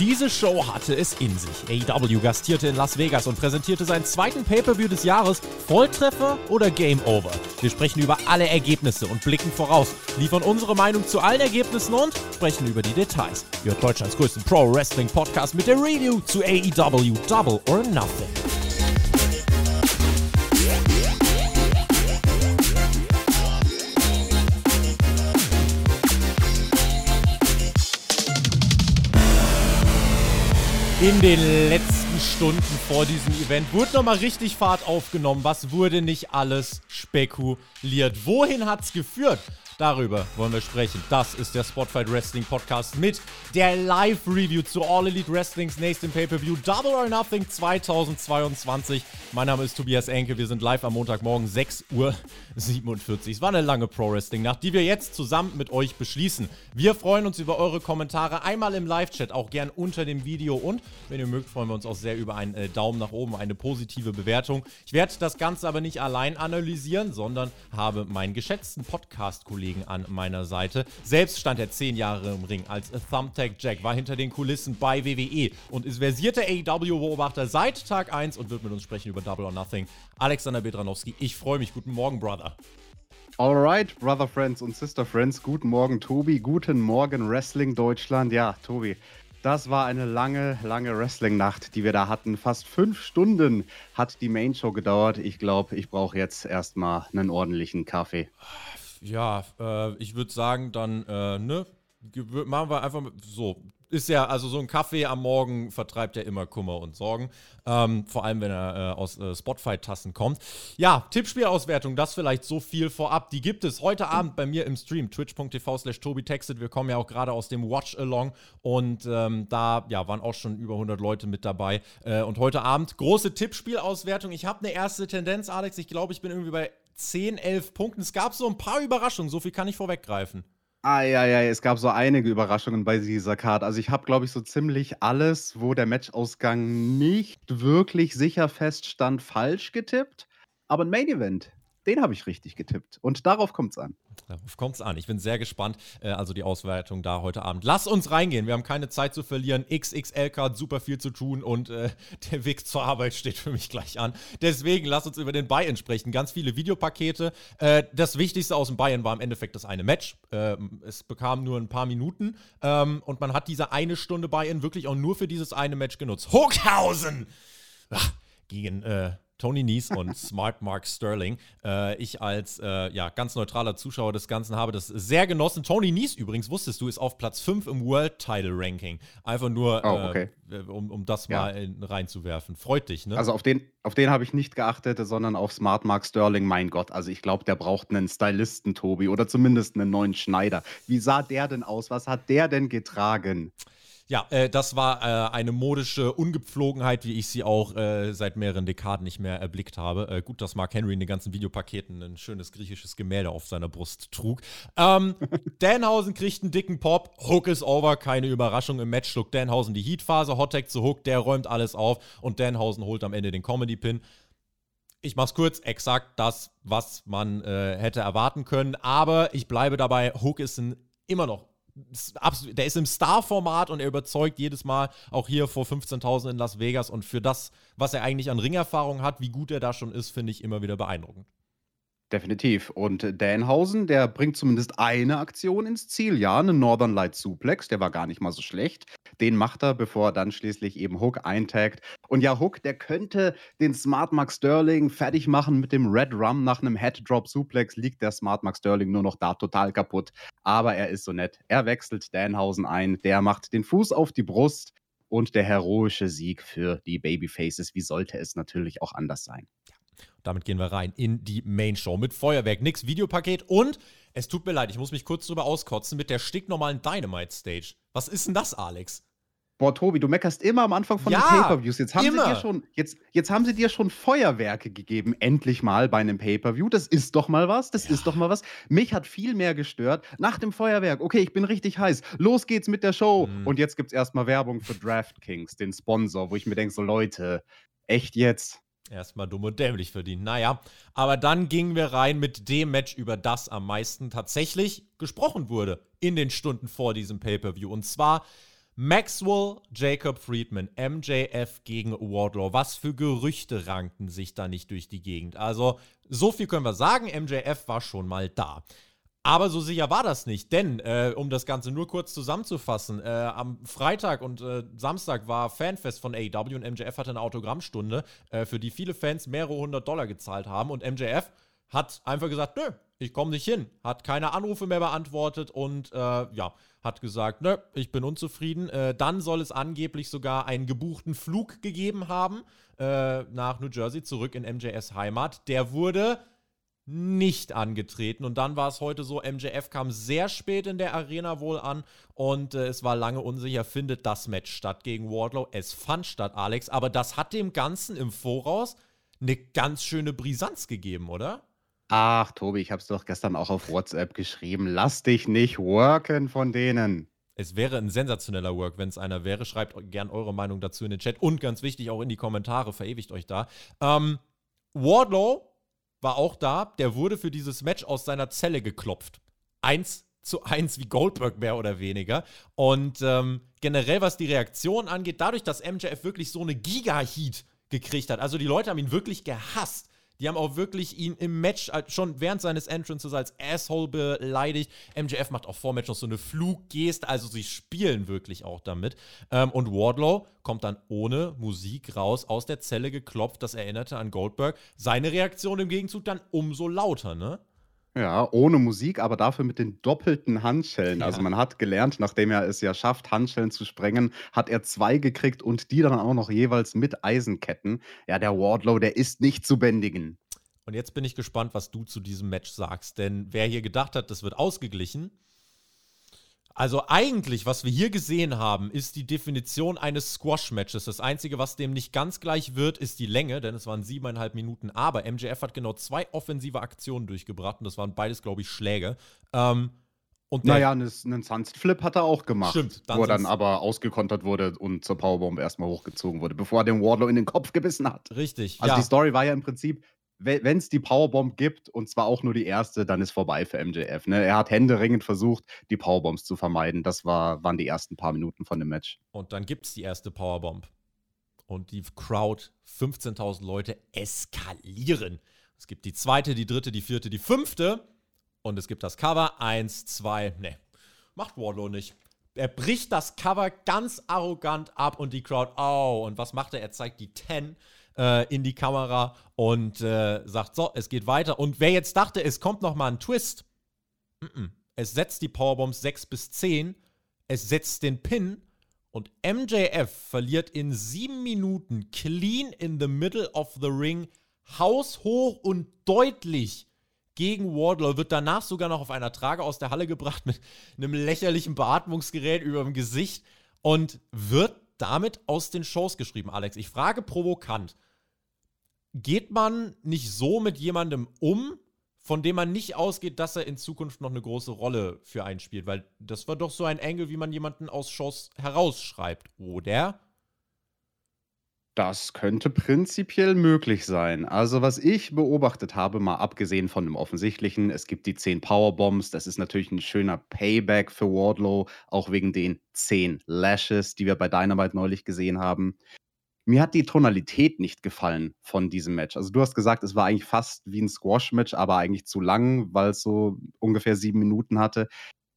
Diese Show hatte es in sich. AEW gastierte in Las Vegas und präsentierte seinen zweiten Pay-Per-View des Jahres. Volltreffer oder Game Over? Wir sprechen über alle Ergebnisse und blicken voraus, liefern unsere Meinung zu allen Ergebnissen und sprechen über die Details. Ihr hört Deutschlands größten Pro-Wrestling-Podcast mit der Review zu AEW Double or Nothing. In den letzten Stunden vor diesem Event wurde nochmal richtig Fahrt aufgenommen. Was wurde nicht alles spekuliert? Wohin hat es geführt? Darüber wollen wir sprechen. Das ist der Spotfight Wrestling Podcast mit der Live-Review zu All Elite Wrestlings nächsten Pay-Per-View Double or Nothing 2022. Mein Name ist Tobias Enke. Wir sind live am Montagmorgen 6 Uhr 47. Es war eine lange Pro-Wrestling-Nacht, die wir jetzt zusammen mit euch beschließen. Wir freuen uns über eure Kommentare einmal im Live-Chat, auch gern unter dem Video und wenn ihr mögt, freuen wir uns auch sehr über einen äh, Daumen nach oben, eine positive Bewertung. Ich werde das Ganze aber nicht allein analysieren, sondern habe meinen geschätzten Podcast-Kollegen Kollegen an meiner Seite. Selbst stand er zehn Jahre im Ring als Thumbtack Jack, war hinter den Kulissen bei WWE und ist versierter AEW-Beobachter seit Tag 1 und wird mit uns sprechen über Double or Nothing. Alexander Bedranowski, ich freue mich. Guten Morgen, Brother. Alright, Brother Friends und Sister Friends, guten Morgen, Tobi. Guten Morgen, Wrestling Deutschland. Ja, Tobi, das war eine lange, lange Wrestling-Nacht, die wir da hatten. Fast fünf Stunden hat die Main Show gedauert. Ich glaube, ich brauche jetzt erstmal einen ordentlichen Kaffee ja, äh, ich würde sagen, dann, äh, ne, machen wir einfach so. Ist ja, also so ein Kaffee am Morgen vertreibt ja immer Kummer und Sorgen. Ähm, vor allem, wenn er äh, aus äh, Spotfight-Tassen kommt. Ja, Tippspielauswertung, das vielleicht so viel vorab. Die gibt es heute Abend bei mir im Stream, twitch.tv slash tobitextet. Wir kommen ja auch gerade aus dem Watch-Along und ähm, da ja, waren auch schon über 100 Leute mit dabei. Äh, und heute Abend große Tippspielauswertung. Ich habe eine erste Tendenz, Alex. Ich glaube, ich bin irgendwie bei 10, 11 Punkten. Es gab so ein paar Überraschungen, so viel kann ich vorweggreifen. Ah, ja, ja, es gab so einige Überraschungen bei dieser Card. Also ich habe, glaube ich, so ziemlich alles, wo der Matchausgang nicht wirklich sicher feststand, falsch getippt. Aber ein Main Event, den habe ich richtig getippt. Und darauf kommt es an. Darauf kommt es an. Ich bin sehr gespannt. Äh, also die Auswertung da heute Abend. Lass uns reingehen. Wir haben keine Zeit zu verlieren. XXL hat super viel zu tun und äh, der Weg zur Arbeit steht für mich gleich an. Deswegen lass uns über den Buy-In sprechen. Ganz viele Videopakete. Äh, das Wichtigste aus dem Buy-In war im Endeffekt das eine Match. Ähm, es bekam nur ein paar Minuten ähm, und man hat diese eine Stunde Buy-In wirklich auch nur für dieses eine Match genutzt. Hookhausen! Ach, gegen äh, Tony Nies und Smart Mark Sterling. Äh, ich als äh, ja, ganz neutraler Zuschauer des Ganzen habe das sehr genossen. Tony Nies übrigens, wusstest du, ist auf Platz 5 im World Title Ranking. Einfach nur, oh, okay. äh, um, um das ja. mal in, reinzuwerfen. Freut dich, ne? Also auf den, auf den habe ich nicht geachtet, sondern auf Smart Mark Sterling. Mein Gott, also ich glaube, der braucht einen Stylisten, Tobi, oder zumindest einen neuen Schneider. Wie sah der denn aus? Was hat der denn getragen? Ja, äh, das war äh, eine modische Ungepflogenheit, wie ich sie auch äh, seit mehreren Dekaden nicht mehr erblickt habe. Äh, gut, dass Mark Henry in den ganzen Videopaketen ein schönes griechisches Gemälde auf seiner Brust trug. Ähm, Danhausen kriegt einen dicken Pop. Hook ist over, keine Überraschung. Im Match schluckt Danhausen die Heatphase. Hottag zu Hook, der räumt alles auf und Danhausen holt am Ende den Comedy-Pin. Ich mach's kurz, exakt das, was man äh, hätte erwarten können. Aber ich bleibe dabei, Hook ist ein immer noch der ist im Star-Format und er überzeugt jedes Mal, auch hier vor 15.000 in Las Vegas. Und für das, was er eigentlich an Ringerfahrung hat, wie gut er da schon ist, finde ich immer wieder beeindruckend. Definitiv. Und Danhausen, der bringt zumindest eine Aktion ins Ziel. Ja, einen Northern Light Suplex, der war gar nicht mal so schlecht. Den macht er, bevor er dann schließlich eben Hook eintaggt. Und ja, Hook, der könnte den Smart Mark Sterling fertig machen mit dem Red Rum. Nach einem Head Drop Suplex liegt der Smart Mark Sterling nur noch da total kaputt. Aber er ist so nett. Er wechselt Danhausen ein. Der macht den Fuß auf die Brust. Und der heroische Sieg für die Babyfaces. Wie sollte es natürlich auch anders sein? Damit gehen wir rein in die Main Show mit Feuerwerk, nix Videopaket und es tut mir leid, ich muss mich kurz drüber auskotzen mit der stinknormalen Dynamite Stage. Was ist denn das, Alex? Boah, Tobi, du meckerst immer am Anfang von ja, den Pay-Per-Views. Jetzt haben immer. sie dir schon, jetzt, jetzt haben sie dir schon Feuerwerke gegeben, endlich mal bei einem Pay-Per-View. Das ist doch mal was, das ja. ist doch mal was. Mich hat viel mehr gestört. Nach dem Feuerwerk, okay, ich bin richtig heiß. Los geht's mit der Show. Mhm. Und jetzt gibt's erstmal Werbung für DraftKings, den Sponsor, wo ich mir denke, so Leute, echt jetzt? Erstmal dumm und dämlich verdient. Naja, aber dann gingen wir rein mit dem Match, über das am meisten tatsächlich gesprochen wurde in den Stunden vor diesem Pay-Per-View. Und zwar Maxwell, Jacob Friedman, MJF gegen Wardlow. Was für Gerüchte rankten sich da nicht durch die Gegend? Also, so viel können wir sagen. MJF war schon mal da. Aber so sicher war das nicht, denn äh, um das Ganze nur kurz zusammenzufassen, äh, am Freitag und äh, Samstag war Fanfest von AEW und MJF hatte eine Autogrammstunde, äh, für die viele Fans mehrere hundert Dollar gezahlt haben und MJF hat einfach gesagt, nö, ich komme nicht hin, hat keine Anrufe mehr beantwortet und äh, ja, hat gesagt, nö, ich bin unzufrieden. Äh, dann soll es angeblich sogar einen gebuchten Flug gegeben haben nach New Jersey zurück in MJS Heimat. Der wurde nicht angetreten. Und dann war es heute so, MJF kam sehr spät in der Arena wohl an und äh, es war lange unsicher, findet das Match statt gegen Wardlow. Es fand statt, Alex, aber das hat dem Ganzen im Voraus eine ganz schöne Brisanz gegeben, oder? Ach, Tobi, ich habe es doch gestern auch auf WhatsApp geschrieben. Lass dich nicht worken von denen. Es wäre ein sensationeller Work, wenn es einer wäre. Schreibt gern eure Meinung dazu in den Chat und ganz wichtig auch in die Kommentare, verewigt euch da. Ähm, Wardlow war auch da. Der wurde für dieses Match aus seiner Zelle geklopft. Eins zu eins wie Goldberg mehr oder weniger. Und ähm, generell, was die Reaktion angeht, dadurch, dass MJF wirklich so eine Giga-Heat gekriegt hat, also die Leute haben ihn wirklich gehasst, die haben auch wirklich ihn im Match schon während seines Entrances als Asshole beleidigt. MJF macht auch vor Match noch so eine Fluggeste, also sie spielen wirklich auch damit. Ähm, und Wardlow kommt dann ohne Musik raus, aus der Zelle geklopft. Das erinnerte an Goldberg. Seine Reaktion im Gegenzug dann umso lauter, ne? Ja, ohne Musik, aber dafür mit den doppelten Handschellen. Also man hat gelernt, nachdem er es ja schafft, Handschellen zu sprengen, hat er zwei gekriegt und die dann auch noch jeweils mit Eisenketten. Ja, der Wardlow, der ist nicht zu bändigen. Und jetzt bin ich gespannt, was du zu diesem Match sagst. Denn wer hier gedacht hat, das wird ausgeglichen, also eigentlich, was wir hier gesehen haben, ist die Definition eines Squash-Matches. Das Einzige, was dem nicht ganz gleich wird, ist die Länge, denn es waren siebeneinhalb Minuten. Aber MJF hat genau zwei offensive Aktionen durchgebracht und das waren beides, glaube ich, Schläge. Ähm, und naja, einen, einen Sunset Flip hat er auch gemacht. Stimmt. Dann wo er dann aber ausgekontert wurde und zur Powerbomb erstmal hochgezogen wurde, bevor er den Wardlow in den Kopf gebissen hat. Richtig. Also ja. die Story war ja im Prinzip, wenn es die Powerbomb gibt, und zwar auch nur die erste, dann ist vorbei für MJF. Ne? Er hat händeringend versucht, die Powerbombs zu vermeiden. Das war, waren die ersten paar Minuten von dem Match. Und dann gibt es die erste Powerbomb. Und die Crowd, 15.000 Leute, eskalieren. Es gibt die zweite, die dritte, die vierte, die fünfte. Und es gibt das Cover. Eins, zwei, ne. Macht Wardlow nicht. Er bricht das Cover ganz arrogant ab und die Crowd, oh, und was macht er? Er zeigt die 10 äh, in die Kamera und äh, sagt, so, es geht weiter. Und wer jetzt dachte, es kommt noch mal ein Twist, mm -mm. es setzt die Powerbombs 6 bis 10, es setzt den Pin und MJF verliert in sieben Minuten clean in the middle of the ring, haushoch und deutlich gegen Wardlow, wird danach sogar noch auf einer Trage aus der Halle gebracht mit einem lächerlichen Beatmungsgerät über dem Gesicht und wird damit aus den Shows geschrieben, Alex. Ich frage provokant, geht man nicht so mit jemandem um, von dem man nicht ausgeht, dass er in Zukunft noch eine große Rolle für einen spielt? Weil das war doch so ein Engel, wie man jemanden aus Shows herausschreibt, oder? Das könnte prinzipiell möglich sein. Also, was ich beobachtet habe, mal abgesehen von dem Offensichtlichen, es gibt die 10 Powerbombs. Das ist natürlich ein schöner Payback für Wardlow, auch wegen den 10 Lashes, die wir bei Dynamite neulich gesehen haben. Mir hat die Tonalität nicht gefallen von diesem Match. Also, du hast gesagt, es war eigentlich fast wie ein Squash-Match, aber eigentlich zu lang, weil es so ungefähr sieben Minuten hatte.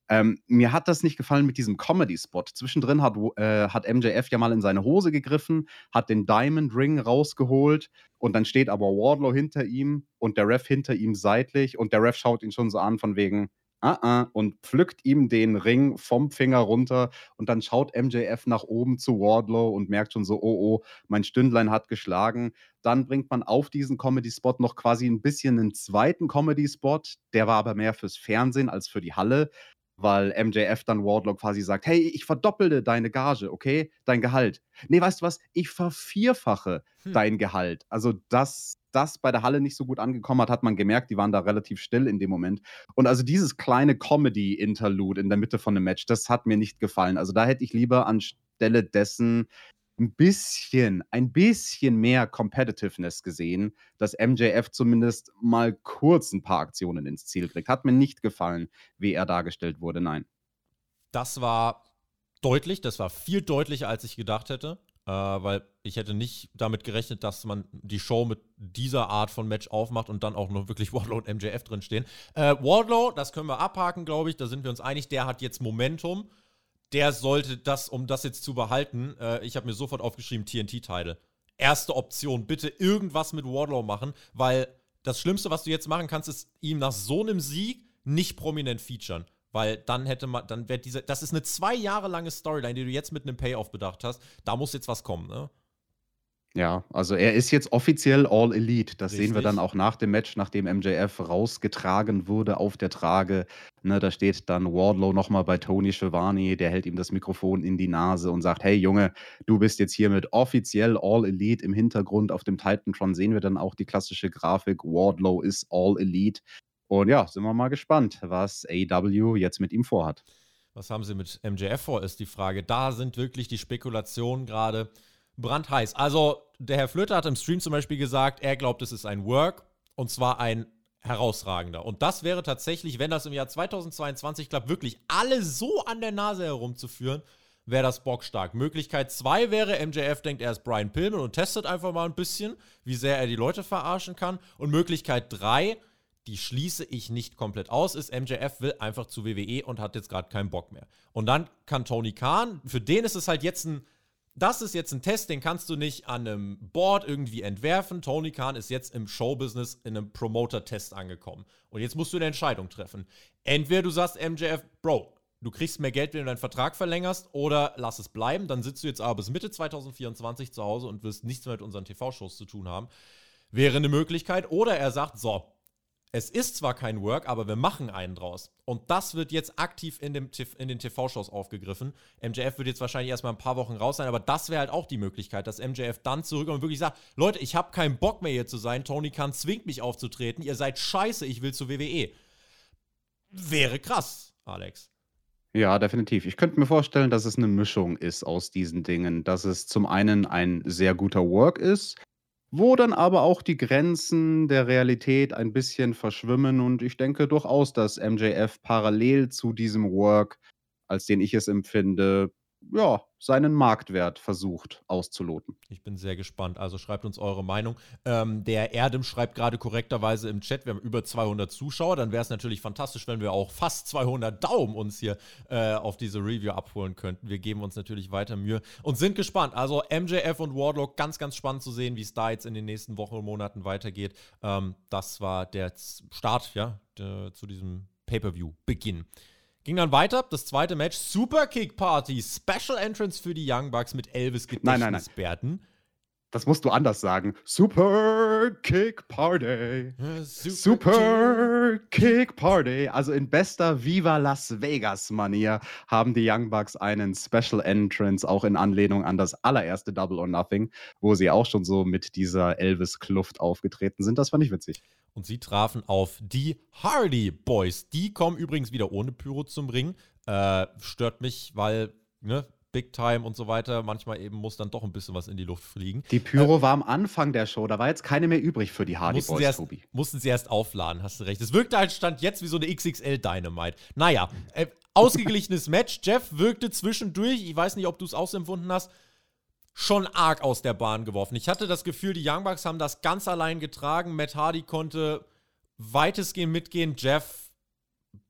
Ähm, mir hat das nicht gefallen mit diesem Comedy-Spot. Zwischendrin hat, äh, hat MJF ja mal in seine Hose gegriffen, hat den Diamond Ring rausgeholt und dann steht aber Wardlow hinter ihm und der Ref hinter ihm seitlich und der Ref schaut ihn schon so an von wegen, uh -uh, und pflückt ihm den Ring vom Finger runter und dann schaut MJF nach oben zu Wardlow und merkt schon so, oh oh, mein Stündlein hat geschlagen. Dann bringt man auf diesen Comedy-Spot noch quasi ein bisschen einen zweiten Comedy-Spot, der war aber mehr fürs Fernsehen als für die Halle weil MJF dann Wardlow quasi sagt, hey, ich verdoppelte deine Gage, okay, dein Gehalt. Nee, weißt du was, ich vervierfache hm. dein Gehalt. Also, dass das bei der Halle nicht so gut angekommen hat, hat man gemerkt, die waren da relativ still in dem Moment. Und also dieses kleine Comedy-Interlude in der Mitte von dem Match, das hat mir nicht gefallen. Also da hätte ich lieber anstelle dessen ein bisschen, ein bisschen mehr Competitiveness gesehen, dass MJF zumindest mal kurz ein paar Aktionen ins Ziel kriegt. Hat mir nicht gefallen, wie er dargestellt wurde, nein. Das war deutlich, das war viel deutlicher, als ich gedacht hätte. Äh, weil ich hätte nicht damit gerechnet, dass man die Show mit dieser Art von Match aufmacht und dann auch noch wirklich Wardlow und MJF drinstehen. Äh, Wardlow, das können wir abhaken, glaube ich, da sind wir uns einig, der hat jetzt Momentum. Der sollte das, um das jetzt zu behalten, äh, ich habe mir sofort aufgeschrieben, TNT-Title. Erste Option, bitte irgendwas mit Wardlow machen, weil das Schlimmste, was du jetzt machen kannst, ist ihm nach so einem Sieg nicht prominent featuren. Weil dann hätte man, dann wäre diese, das ist eine zwei Jahre lange Storyline, die du jetzt mit einem Payoff bedacht hast. Da muss jetzt was kommen, ne? Ja, also er ist jetzt offiziell All Elite. Das Richtig. sehen wir dann auch nach dem Match, nachdem MJF rausgetragen wurde auf der Trage. Ne, da steht dann Wardlow nochmal bei Tony Schiavone, der hält ihm das Mikrofon in die Nase und sagt: Hey Junge, du bist jetzt hiermit offiziell All Elite. Im Hintergrund auf dem Titantron sehen wir dann auch die klassische Grafik: Wardlow ist All Elite. Und ja, sind wir mal gespannt, was AW jetzt mit ihm vorhat. Was haben sie mit MJF vor, ist die Frage. Da sind wirklich die Spekulationen gerade brandheiß. Also, der Herr Flöter hat im Stream zum Beispiel gesagt, er glaubt, es ist ein Work und zwar ein herausragender. Und das wäre tatsächlich, wenn das im Jahr 2022 klappt, wirklich alle so an der Nase herumzuführen, wäre das bockstark. Möglichkeit 2 wäre, MJF denkt, er ist Brian Pillman und testet einfach mal ein bisschen, wie sehr er die Leute verarschen kann. Und Möglichkeit 3 die schließe ich nicht komplett aus, ist MJF will einfach zu WWE und hat jetzt gerade keinen Bock mehr. Und dann kann Tony Khan, für den ist es halt jetzt ein, das ist jetzt ein Test, den kannst du nicht an einem Board irgendwie entwerfen. Tony Khan ist jetzt im Showbusiness in einem Promoter-Test angekommen. Und jetzt musst du eine Entscheidung treffen. Entweder du sagst MJF, Bro, du kriegst mehr Geld, wenn du deinen Vertrag verlängerst, oder lass es bleiben. Dann sitzt du jetzt aber bis Mitte 2024 zu Hause und wirst nichts mehr mit unseren TV-Shows zu tun haben. Wäre eine Möglichkeit. Oder er sagt, so, es ist zwar kein Work, aber wir machen einen draus. Und das wird jetzt aktiv in, dem, in den TV-Shows aufgegriffen. MJF wird jetzt wahrscheinlich erstmal ein paar Wochen raus sein, aber das wäre halt auch die Möglichkeit, dass MJF dann zurückkommt und wirklich sagt: Leute, ich habe keinen Bock mehr hier zu sein. Tony Khan zwingt mich aufzutreten. Ihr seid scheiße, ich will zu WWE. Wäre krass, Alex. Ja, definitiv. Ich könnte mir vorstellen, dass es eine Mischung ist aus diesen Dingen. Dass es zum einen ein sehr guter Work ist, wo dann aber auch die Grenzen der Realität ein bisschen verschwimmen und ich denke durchaus, dass MJF parallel zu diesem Work, als den ich es empfinde, ja, seinen Marktwert versucht auszuloten. Ich bin sehr gespannt. Also schreibt uns eure Meinung. Ähm, der Erdem schreibt gerade korrekterweise im Chat, wir haben über 200 Zuschauer. Dann wäre es natürlich fantastisch, wenn wir auch fast 200 Daumen uns hier äh, auf diese Review abholen könnten. Wir geben uns natürlich weiter Mühe und sind gespannt. Also MJF und Wardlock, ganz, ganz spannend zu sehen, wie es da jetzt in den nächsten Wochen und Monaten weitergeht. Ähm, das war der Start ja, zu diesem Pay-per-view-Beginn. Ging dann weiter, das zweite Match, Super Kick Party, Special Entrance für die Young Bucks mit Elvis Gedächtnisbärten. Das musst du anders sagen. Super Kick Party. Super, Super Kick Party. Also in bester Viva Las Vegas Manier haben die Young Bucks einen Special Entrance, auch in Anlehnung an das allererste Double or Nothing, wo sie auch schon so mit dieser Elvis-Kluft aufgetreten sind. Das fand ich witzig und sie trafen auf die Hardy Boys. Die kommen übrigens wieder ohne Pyro zum Ring. Äh, stört mich, weil, ne, Big Time und so weiter. Manchmal eben muss dann doch ein bisschen was in die Luft fliegen. Die Pyro äh, war am Anfang der Show, da war jetzt keine mehr übrig für die Hardy Boys, erst, Tobi. Mussten sie erst aufladen, hast du recht. Es wirkte halt stand jetzt wie so eine XXL Dynamite. Naja, äh, ausgeglichenes Match. Jeff wirkte zwischendurch, ich weiß nicht, ob du es ausempfunden hast, schon arg aus der Bahn geworfen. Ich hatte das Gefühl, die Young Bucks haben das ganz allein getragen. Matt Hardy konnte weitestgehend mitgehen. Jeff,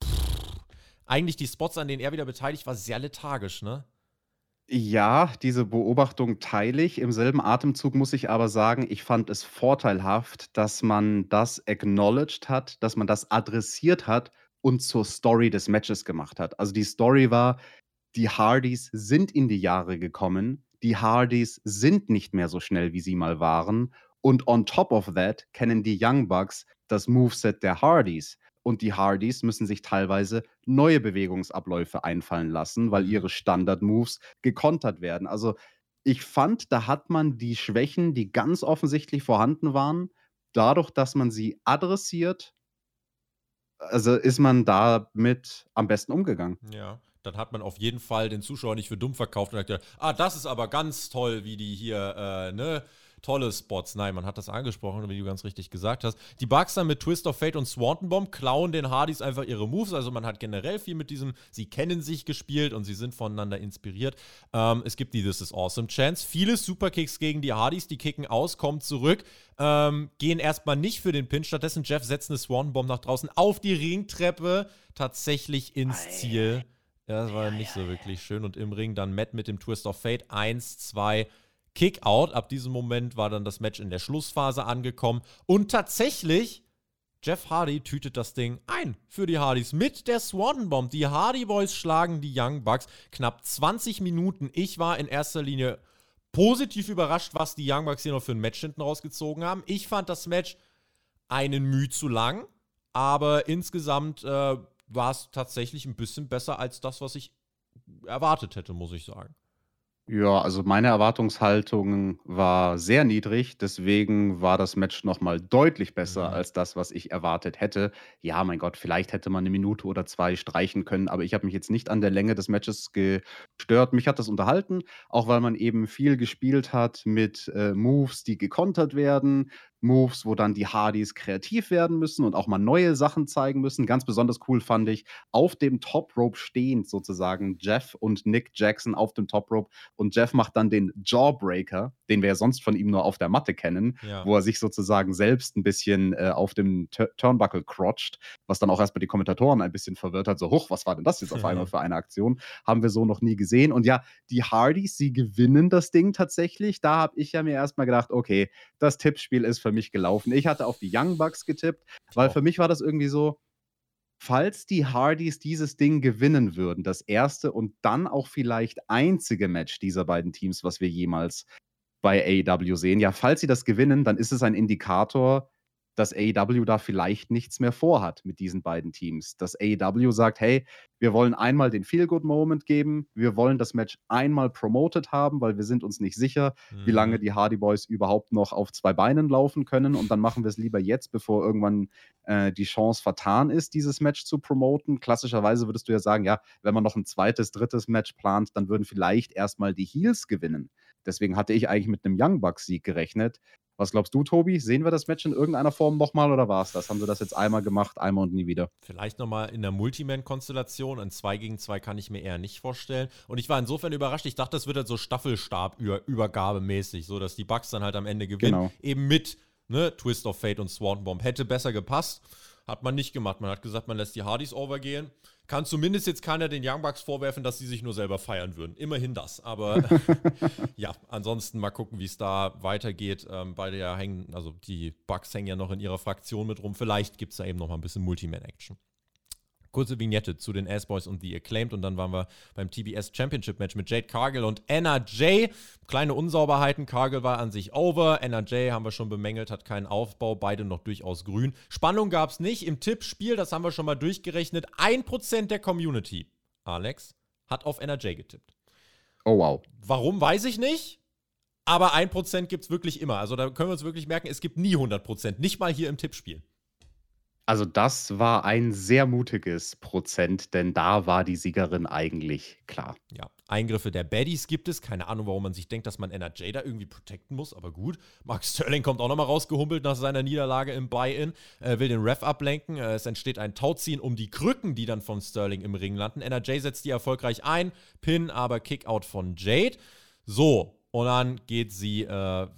pff, eigentlich die Spots, an denen er wieder beteiligt war, sehr lethargisch, ne? Ja, diese Beobachtung teile ich. Im selben Atemzug muss ich aber sagen, ich fand es vorteilhaft, dass man das acknowledged hat, dass man das adressiert hat und zur Story des Matches gemacht hat. Also die Story war, die Hardys sind in die Jahre gekommen, die Hardys sind nicht mehr so schnell, wie sie mal waren. Und on top of that kennen die Young Bucks das Moveset der Hardys. Und die Hardys müssen sich teilweise neue Bewegungsabläufe einfallen lassen, weil ihre Standard-Moves gekontert werden. Also ich fand, da hat man die Schwächen, die ganz offensichtlich vorhanden waren, dadurch, dass man sie adressiert, also ist man damit am besten umgegangen. Ja dann hat man auf jeden Fall den Zuschauer nicht für dumm verkauft und sagt, ah, das ist aber ganz toll, wie die hier, äh, ne, tolle Spots. Nein, man hat das angesprochen, wie du ganz richtig gesagt hast. Die Bugs dann mit Twist of Fate und Swanton Bomb klauen den Hardys einfach ihre Moves. Also man hat generell viel mit diesem, sie kennen sich gespielt und sie sind voneinander inspiriert. Ähm, es gibt die This is Awesome Chance. Viele Superkicks gegen die Hardys, die kicken aus, kommen zurück, ähm, gehen erstmal nicht für den Pin. Stattdessen Jeff setzt eine Swanton Bomb nach draußen auf die Ringtreppe, tatsächlich ins Ziel. Ja, das war nicht so wirklich schön. Und im Ring dann Matt mit dem Twist of Fate. Eins, zwei, Kickout. Ab diesem Moment war dann das Match in der Schlussphase angekommen. Und tatsächlich, Jeff Hardy tütet das Ding ein für die Hardys mit der Swan Bomb. Die Hardy Boys schlagen die Young Bucks. Knapp 20 Minuten. Ich war in erster Linie positiv überrascht, was die Young Bucks hier noch für ein Match hinten rausgezogen haben. Ich fand das Match einen Mühe zu lang, aber insgesamt äh, war es tatsächlich ein bisschen besser als das, was ich erwartet hätte, muss ich sagen. Ja, also meine Erwartungshaltung war sehr niedrig, deswegen war das Match noch mal deutlich besser Mhm. als das, was ich erwartet hätte. Ja, mein Gott, vielleicht hätte man eine Minute oder 2 streichen können, aber ich habe mich jetzt nicht an der Länge des Matches gestört. Mich hat das unterhalten, auch weil man eben viel gespielt hat mit, äh, Moves, die gekontert werden, Moves, wo dann die Hardys kreativ werden müssen und auch mal neue Sachen zeigen müssen. Ganz besonders cool fand ich, auf dem Top Rope stehend sozusagen Jeff und Nick Jackson auf dem Top Rope und Jeff macht dann den Jawbreaker, den wir ja sonst von ihm nur auf der Matte kennen, ja. wo er sich sozusagen selbst ein bisschen äh, auf dem T Turnbuckle crotcht, was dann auch erstmal die Kommentatoren ein bisschen verwirrt hat. So, hoch, was war denn das jetzt auf einmal für eine Aktion? Haben wir so noch nie gesehen. Und ja, die Hardys, sie gewinnen das Ding tatsächlich. Da habe ich ja mir erstmal gedacht, okay, das Tippspiel ist für mich gelaufen. Ich hatte auf die Young Bucks getippt, weil für mich war das irgendwie so, falls die Hardys dieses Ding gewinnen würden, das erste und dann auch vielleicht einzige Match dieser beiden Teams, was wir jemals bei AEW sehen, ja, falls sie das gewinnen, dann ist es ein Indikator, dass AEW da vielleicht nichts mehr vorhat mit diesen beiden Teams. Dass AEW sagt, hey, wir wollen einmal den Feel-Good-Moment geben, wir wollen das Match einmal promoted haben, weil wir sind uns nicht sicher, mhm. wie lange die Hardy Boys überhaupt noch auf zwei Beinen laufen können und dann machen wir es lieber jetzt, bevor irgendwann äh, die Chance vertan ist, dieses Match zu promoten. Klassischerweise würdest du ja sagen, ja, wenn man noch ein zweites, drittes Match plant, dann würden vielleicht erstmal die Heels gewinnen. Deswegen hatte ich eigentlich mit einem Young Bucks-Sieg gerechnet. Was glaubst du, Tobi? Sehen wir das Match in irgendeiner Form nochmal oder war es das? Haben sie das jetzt einmal gemacht, einmal und nie wieder? Vielleicht nochmal in der Multiman-Konstellation. Ein 2 gegen 2 kann ich mir eher nicht vorstellen. Und ich war insofern überrascht. Ich dachte, das wird halt so Staffelstab-Übergabemäßig, so dass die Bugs dann halt am Ende gewinnen. Genau. Eben mit ne, Twist of Fate und Swan Bomb. Hätte besser gepasst. Hat man nicht gemacht. Man hat gesagt, man lässt die Hardys overgehen kann zumindest jetzt keiner den Young Bucks vorwerfen, dass sie sich nur selber feiern würden. Immerhin das. Aber ja, ansonsten mal gucken, wie es da weitergeht. Ähm, beide ja hängen, also die Bucks hängen ja noch in ihrer Fraktion mit rum. Vielleicht gibt es da eben noch mal ein bisschen Multiman-Action kurze Vignette zu den S-Boys und The Acclaimed und dann waren wir beim TBS Championship Match mit Jade Cargill und NRJ. Kleine Unsauberheiten, Cargill war an sich over, NRJ haben wir schon bemängelt, hat keinen Aufbau, beide noch durchaus grün. Spannung gab es nicht im Tippspiel, das haben wir schon mal durchgerechnet. 1% der Community, Alex, hat auf NRJ getippt. Oh wow. Warum, weiß ich nicht. Aber 1% gibt es wirklich immer. Also da können wir uns wirklich merken, es gibt nie 100%. Nicht mal hier im Tippspiel. Also, das war ein sehr mutiges Prozent, denn da war die Siegerin eigentlich klar. Ja, Eingriffe der Baddies gibt es. Keine Ahnung, warum man sich denkt, dass man NRJ da irgendwie protecten muss, aber gut. Mark Sterling kommt auch nochmal rausgehumpelt nach seiner Niederlage im Buy-In, äh, will den Ref ablenken. Äh, es entsteht ein Tauziehen um die Krücken, die dann von Sterling im Ring landen. NRJ setzt die erfolgreich ein, Pin, aber Kickout von Jade. So, und dann geht sie äh,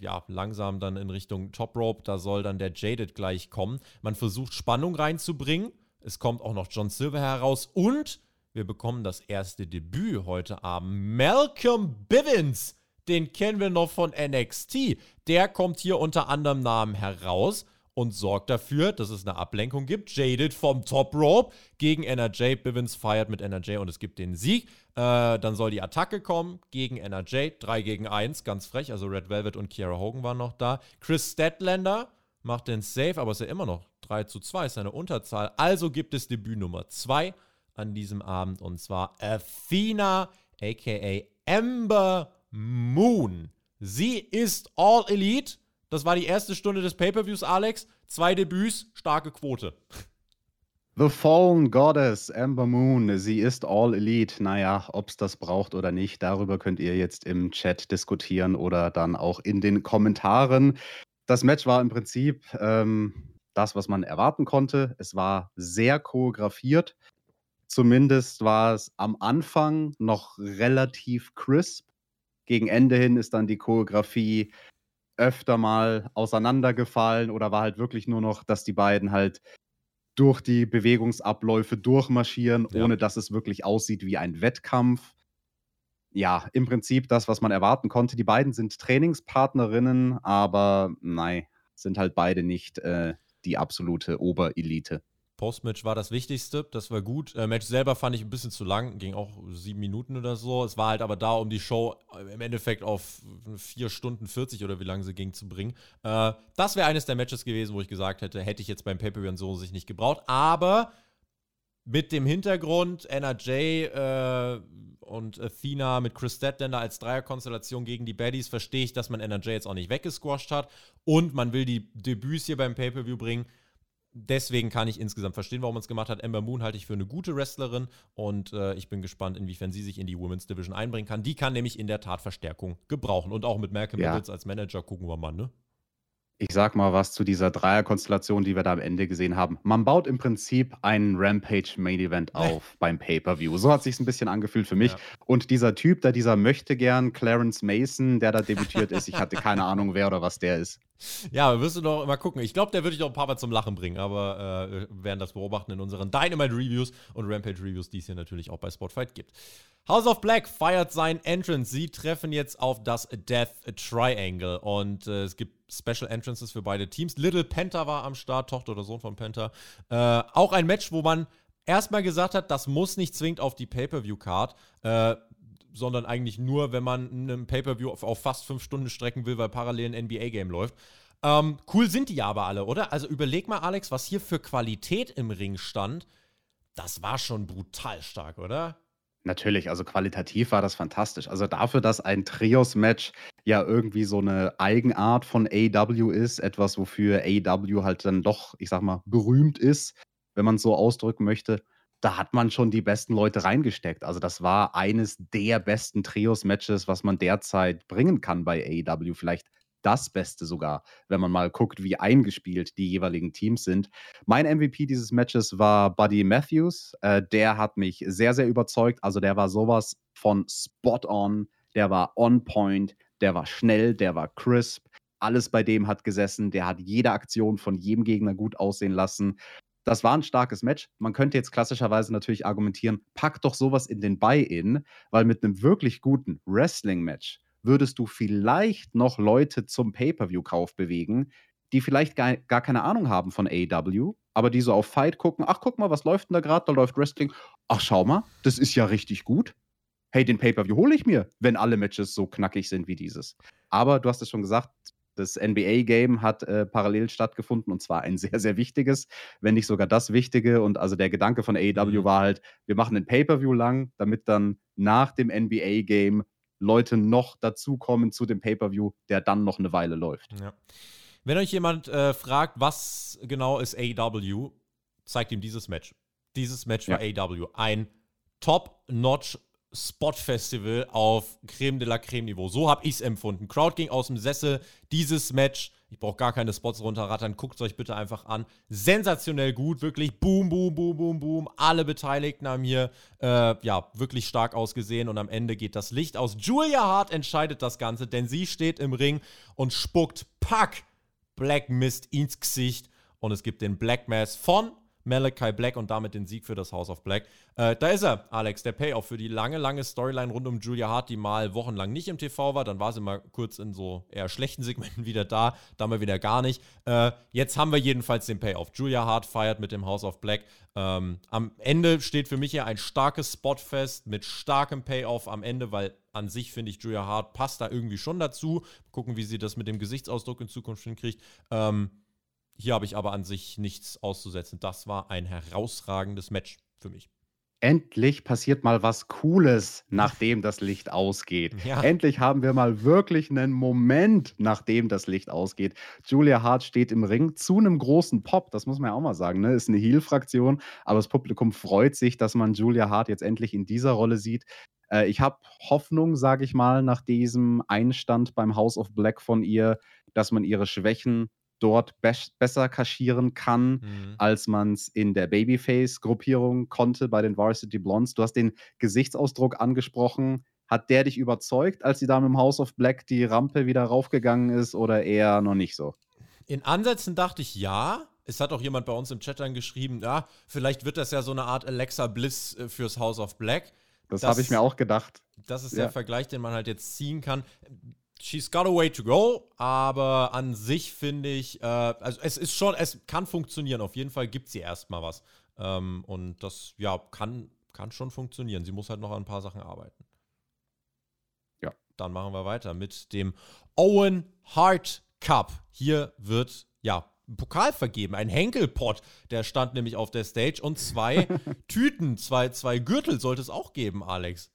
ja, langsam dann in Richtung Top Rope. Da soll dann der Jaded gleich kommen. Man versucht Spannung reinzubringen. Es kommt auch noch John Silver heraus. Und wir bekommen das erste Debüt heute Abend. Malcolm Bivens. Den kennen wir noch von NXT. Der kommt hier unter anderem Namen heraus und sorgt dafür, dass es eine Ablenkung gibt. Jaded vom Top Rope gegen NRJ. Bivens feiert mit NRJ und es gibt den Sieg. Äh, dann soll die Attacke kommen gegen NRJ. 3 gegen 1, ganz frech. Also Red Velvet und Kiara Hogan waren noch da. Chris Statlander macht den Save, aber ist ja immer noch 3 zu 2, ist seine Unterzahl. Also gibt es Debüt Nummer 2 an diesem Abend und zwar Athena, aka Ember Moon. Sie ist All Elite das war die erste Stunde des Pay-Per-Views, Alex. Zwei Debüts, starke Quote. The Fallen Goddess, Amber Moon, sie ist All Elite. Naja, ob es das braucht oder nicht, darüber könnt ihr jetzt im Chat diskutieren oder dann auch in den Kommentaren. Das Match war im Prinzip ähm, das, was man erwarten konnte. Es war sehr choreografiert. Zumindest war es am Anfang noch relativ crisp. Gegen Ende hin ist dann die Choreografie öfter mal auseinandergefallen oder war halt wirklich nur noch, dass die beiden halt durch die Bewegungsabläufe durchmarschieren, ja. ohne dass es wirklich aussieht wie ein Wettkampf. Ja, im Prinzip das, was man erwarten konnte. Die beiden sind Trainingspartnerinnen, aber nein, sind halt beide nicht äh, die absolute Oberelite. Postmatch war das Wichtigste, das war gut. Äh, Match selber fand ich ein bisschen zu lang, ging auch sieben Minuten oder so. Es war halt aber da, um die Show äh, im Endeffekt auf vier Stunden 40 oder wie lange sie ging zu bringen. Äh, das wäre eines der Matches gewesen, wo ich gesagt hätte, hätte ich jetzt beim Pay-Per-View und so sich nicht gebraucht. Aber mit dem Hintergrund, NRJ äh, und Athena mit Chris Statlander als Dreierkonstellation gegen die Baddies, verstehe ich, dass man NRJ jetzt auch nicht weggesquasht hat. Und man will die Debüts hier beim Pay-Per-View bringen deswegen kann ich insgesamt verstehen, warum man es gemacht hat. Ember Moon halte ich für eine gute Wrestlerin und äh, ich bin gespannt, inwiefern sie sich in die Women's Division einbringen kann. Die kann nämlich in der Tat Verstärkung gebrauchen. Und auch mit Malcolm ja. Middles als Manager gucken wir mal, ne? Ich sag mal was zu dieser Dreierkonstellation, die wir da am Ende gesehen haben. Man baut im Prinzip einen Rampage Main Event auf beim Pay-Per-View. So hat sich ein bisschen angefühlt für mich. Ja. Und dieser Typ, da dieser möchte gern Clarence Mason, der da debütiert ist, ich hatte keine Ahnung, wer oder was der ist. Ja, wirst du doch mal gucken. Ich glaube, der würde dich auch ein paar Mal zum Lachen bringen, aber äh, wir werden das beobachten in unseren Dynamite Reviews und Rampage Reviews, die es hier natürlich auch bei Spotfight gibt. House of Black feiert sein Entrance. Sie treffen jetzt auf das Death Triangle und äh, es gibt Special Entrances für beide Teams. Little Penta war am Start, Tochter oder Sohn von Penta. Äh, auch ein Match, wo man erstmal gesagt hat, das muss nicht zwingend auf die Pay-Per-View-Card. Äh, sondern eigentlich nur, wenn man einen Pay-Per-View auf, auf, fast fünf Stunden strecken will, weil parallel ein NBA-Game läuft. Ähm, cool sind die aber alle, oder? Also überleg mal, Alex, was hier für Qualität im Ring stand. Das war schon brutal stark, oder? Natürlich, also qualitativ war das fantastisch. Also dafür, dass ein Trios-Match ja irgendwie so eine Eigenart von AW ist, etwas, wofür AW halt dann doch, ich sag mal, berühmt ist, wenn man es so ausdrücken möchte, da hat man schon die besten Leute reingesteckt. Also das war eines der besten Trios-Matches, was man derzeit bringen kann bei AEW. Vielleicht das Beste sogar, wenn man mal guckt, wie eingespielt die jeweiligen Teams sind. Mein MVP dieses Matches war Buddy Matthews. Äh, der hat mich sehr, sehr überzeugt. Also der war sowas von spot on, der war on point, der war schnell, der war crisp. Alles bei dem hat gesessen. Der hat jede Aktion von jedem Gegner gut aussehen lassen. Das war ein starkes Match. Man könnte jetzt klassischerweise natürlich argumentieren, pack doch sowas in den Buy-In, weil mit einem wirklich guten Wrestling-Match würdest du vielleicht noch Leute zum Pay-Per-View-Kauf bewegen, die vielleicht gar, gar keine Ahnung haben von AEW, aber die so auf Fight gucken, ach guck mal, was läuft denn da gerade? Da läuft Wrestling. Ach schau mal, das ist ja richtig gut. Hey, den Pay-Per-View hole ich mir, wenn alle Matches so knackig sind wie dieses. Aber du hast es schon gesagt, das NBA-Game hat äh, parallel stattgefunden und zwar ein sehr, sehr wichtiges, wenn nicht sogar das Wichtige. Und also der Gedanke von AEW mhm. war halt, wir machen ein Pay-Per-View lang, damit dann nach dem NBA-Game Leute noch dazukommen zu dem Pay-Per-View, der dann noch eine Weile läuft. Ja. Wenn euch jemand äh, fragt, was genau ist AEW, zeigt ihm dieses Match. Dieses Match ja. war AEW. Ein Top-Notch Spot-Festival auf Creme de la Creme-Niveau. So habe ich es empfunden. Crowd ging aus dem Sessel. Dieses Match, ich brauche gar keine Spots runterrattern, guckt es euch bitte einfach an. Sensationell gut, wirklich boom, boom, boom, boom, boom. Alle Beteiligten haben hier äh, ja wirklich stark ausgesehen und am Ende geht das Licht aus. Julia Hart entscheidet das Ganze, denn sie steht im Ring und spuckt Pack Black Mist ins Gesicht und es gibt den Black Mass von Malachi Black und damit den Sieg für das House of Black. Äh, da ist er, Alex, der Payoff für die lange, lange Storyline rund um Julia Hart, die mal wochenlang nicht im TV war. Dann war sie mal kurz in so eher schlechten Segmenten wieder da, dann mal wieder gar nicht. Äh, jetzt haben wir jedenfalls den Payoff. Julia Hart feiert mit dem House of Black. Ähm, am Ende steht für mich hier ein starkes Spotfest mit starkem Payoff am Ende, weil an sich finde ich, Julia Hart passt da irgendwie schon dazu. Gucken, wie sie das mit dem Gesichtsausdruck in Zukunft hinkriegt. Ähm, hier habe ich aber an sich nichts auszusetzen. Das war ein herausragendes Match für mich. endlich passiert mal was Cooles, nachdem das Licht ausgeht. Ja. Endlich haben wir mal wirklich einen Moment, nachdem das Licht ausgeht. Julia Hart steht im Ring zu einem großen Pop, das muss man ja auch mal sagen. Ne? Ist eine Heel-Fraktion, aber das Publikum freut sich, dass man Julia Hart jetzt endlich in dieser Rolle sieht. Äh, ich habe Hoffnung, sage ich mal, nach diesem Einstand beim House of Black von ihr, dass man ihre Schwächen dort be besser kaschieren kann, mhm. als man es in der Babyface-Gruppierung konnte bei den Varsity Blondes. Du hast den Gesichtsausdruck angesprochen. Hat der dich überzeugt, als sie da mit dem House of Black die Rampe wieder raufgegangen ist oder eher noch nicht so? In Ansätzen dachte ich ja. Es hat auch jemand bei uns im Chat dann geschrieben, ja, vielleicht wird das ja so eine Art Alexa Bliss äh, fürs House of Black. Das, das habe ich mir auch gedacht. Das ist ja. der Vergleich, den man halt jetzt ziehen kann she's got a way to go, aber an sich finde ich, äh, also es ist schon, es kann funktionieren. Auf jeden Fall gibt sie erstmal was. Ähm, und das, ja, kann, kann schon funktionieren. Sie muss halt noch an ein paar Sachen arbeiten. Ja. Dann machen wir weiter mit dem Owen Hart Cup. Hier wird, ja, ein Pokal vergeben, ein Henkelpot, der stand nämlich auf der Stage und zwei Tüten, zwei, zwei Gürtel sollte es auch geben, Alex.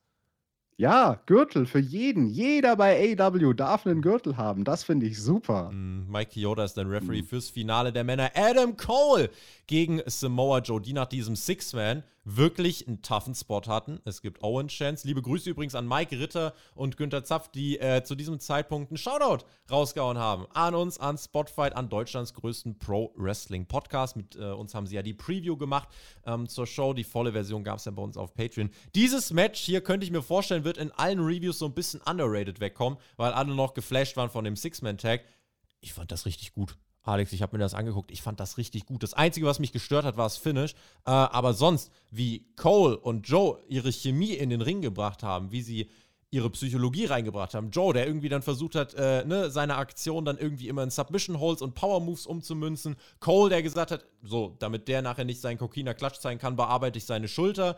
Ja, Gürtel für jeden. Jeder bei AW darf einen Gürtel haben. Das finde ich super. Mm, Mike Chioda ist der Referee mm. fürs Finale der Männer. Adam Cole gegen Samoa Joe, die nach diesem Six-Man wirklich einen toughen Spot hatten. Es gibt Owen Chance. Liebe Grüße übrigens an Mike Ritter und Günther Zapf, die äh, zu diesem Zeitpunkt einen Shoutout rausgehauen haben. An uns, an Spotfight, an Deutschlands größten Pro-Wrestling-Podcast. Mit äh, uns haben sie ja die Preview gemacht ähm, zur Show. Die volle Version gab es ja bei uns auf Patreon. Dieses Match hier könnte ich mir vorstellen, wird in allen Reviews so ein bisschen underrated wegkommen, weil alle noch geflasht waren von dem Six-Man-Tag. Ich fand das richtig gut. Alex, ich habe mir das angeguckt. Ich fand das richtig gut. Das Einzige, was mich gestört hat, war das Finish. Äh, aber sonst, wie Cole und Joe ihre Chemie in den Ring gebracht haben, wie sie ihre Psychologie reingebracht haben. Joe, der irgendwie dann versucht hat, äh, ne, seine Aktion dann irgendwie immer in Submission Holds und Power Moves umzumünzen. Cole, der gesagt hat, so, damit der nachher nicht seinen Kokina Klatsch zeigen kann, bearbeite ich seine Schulter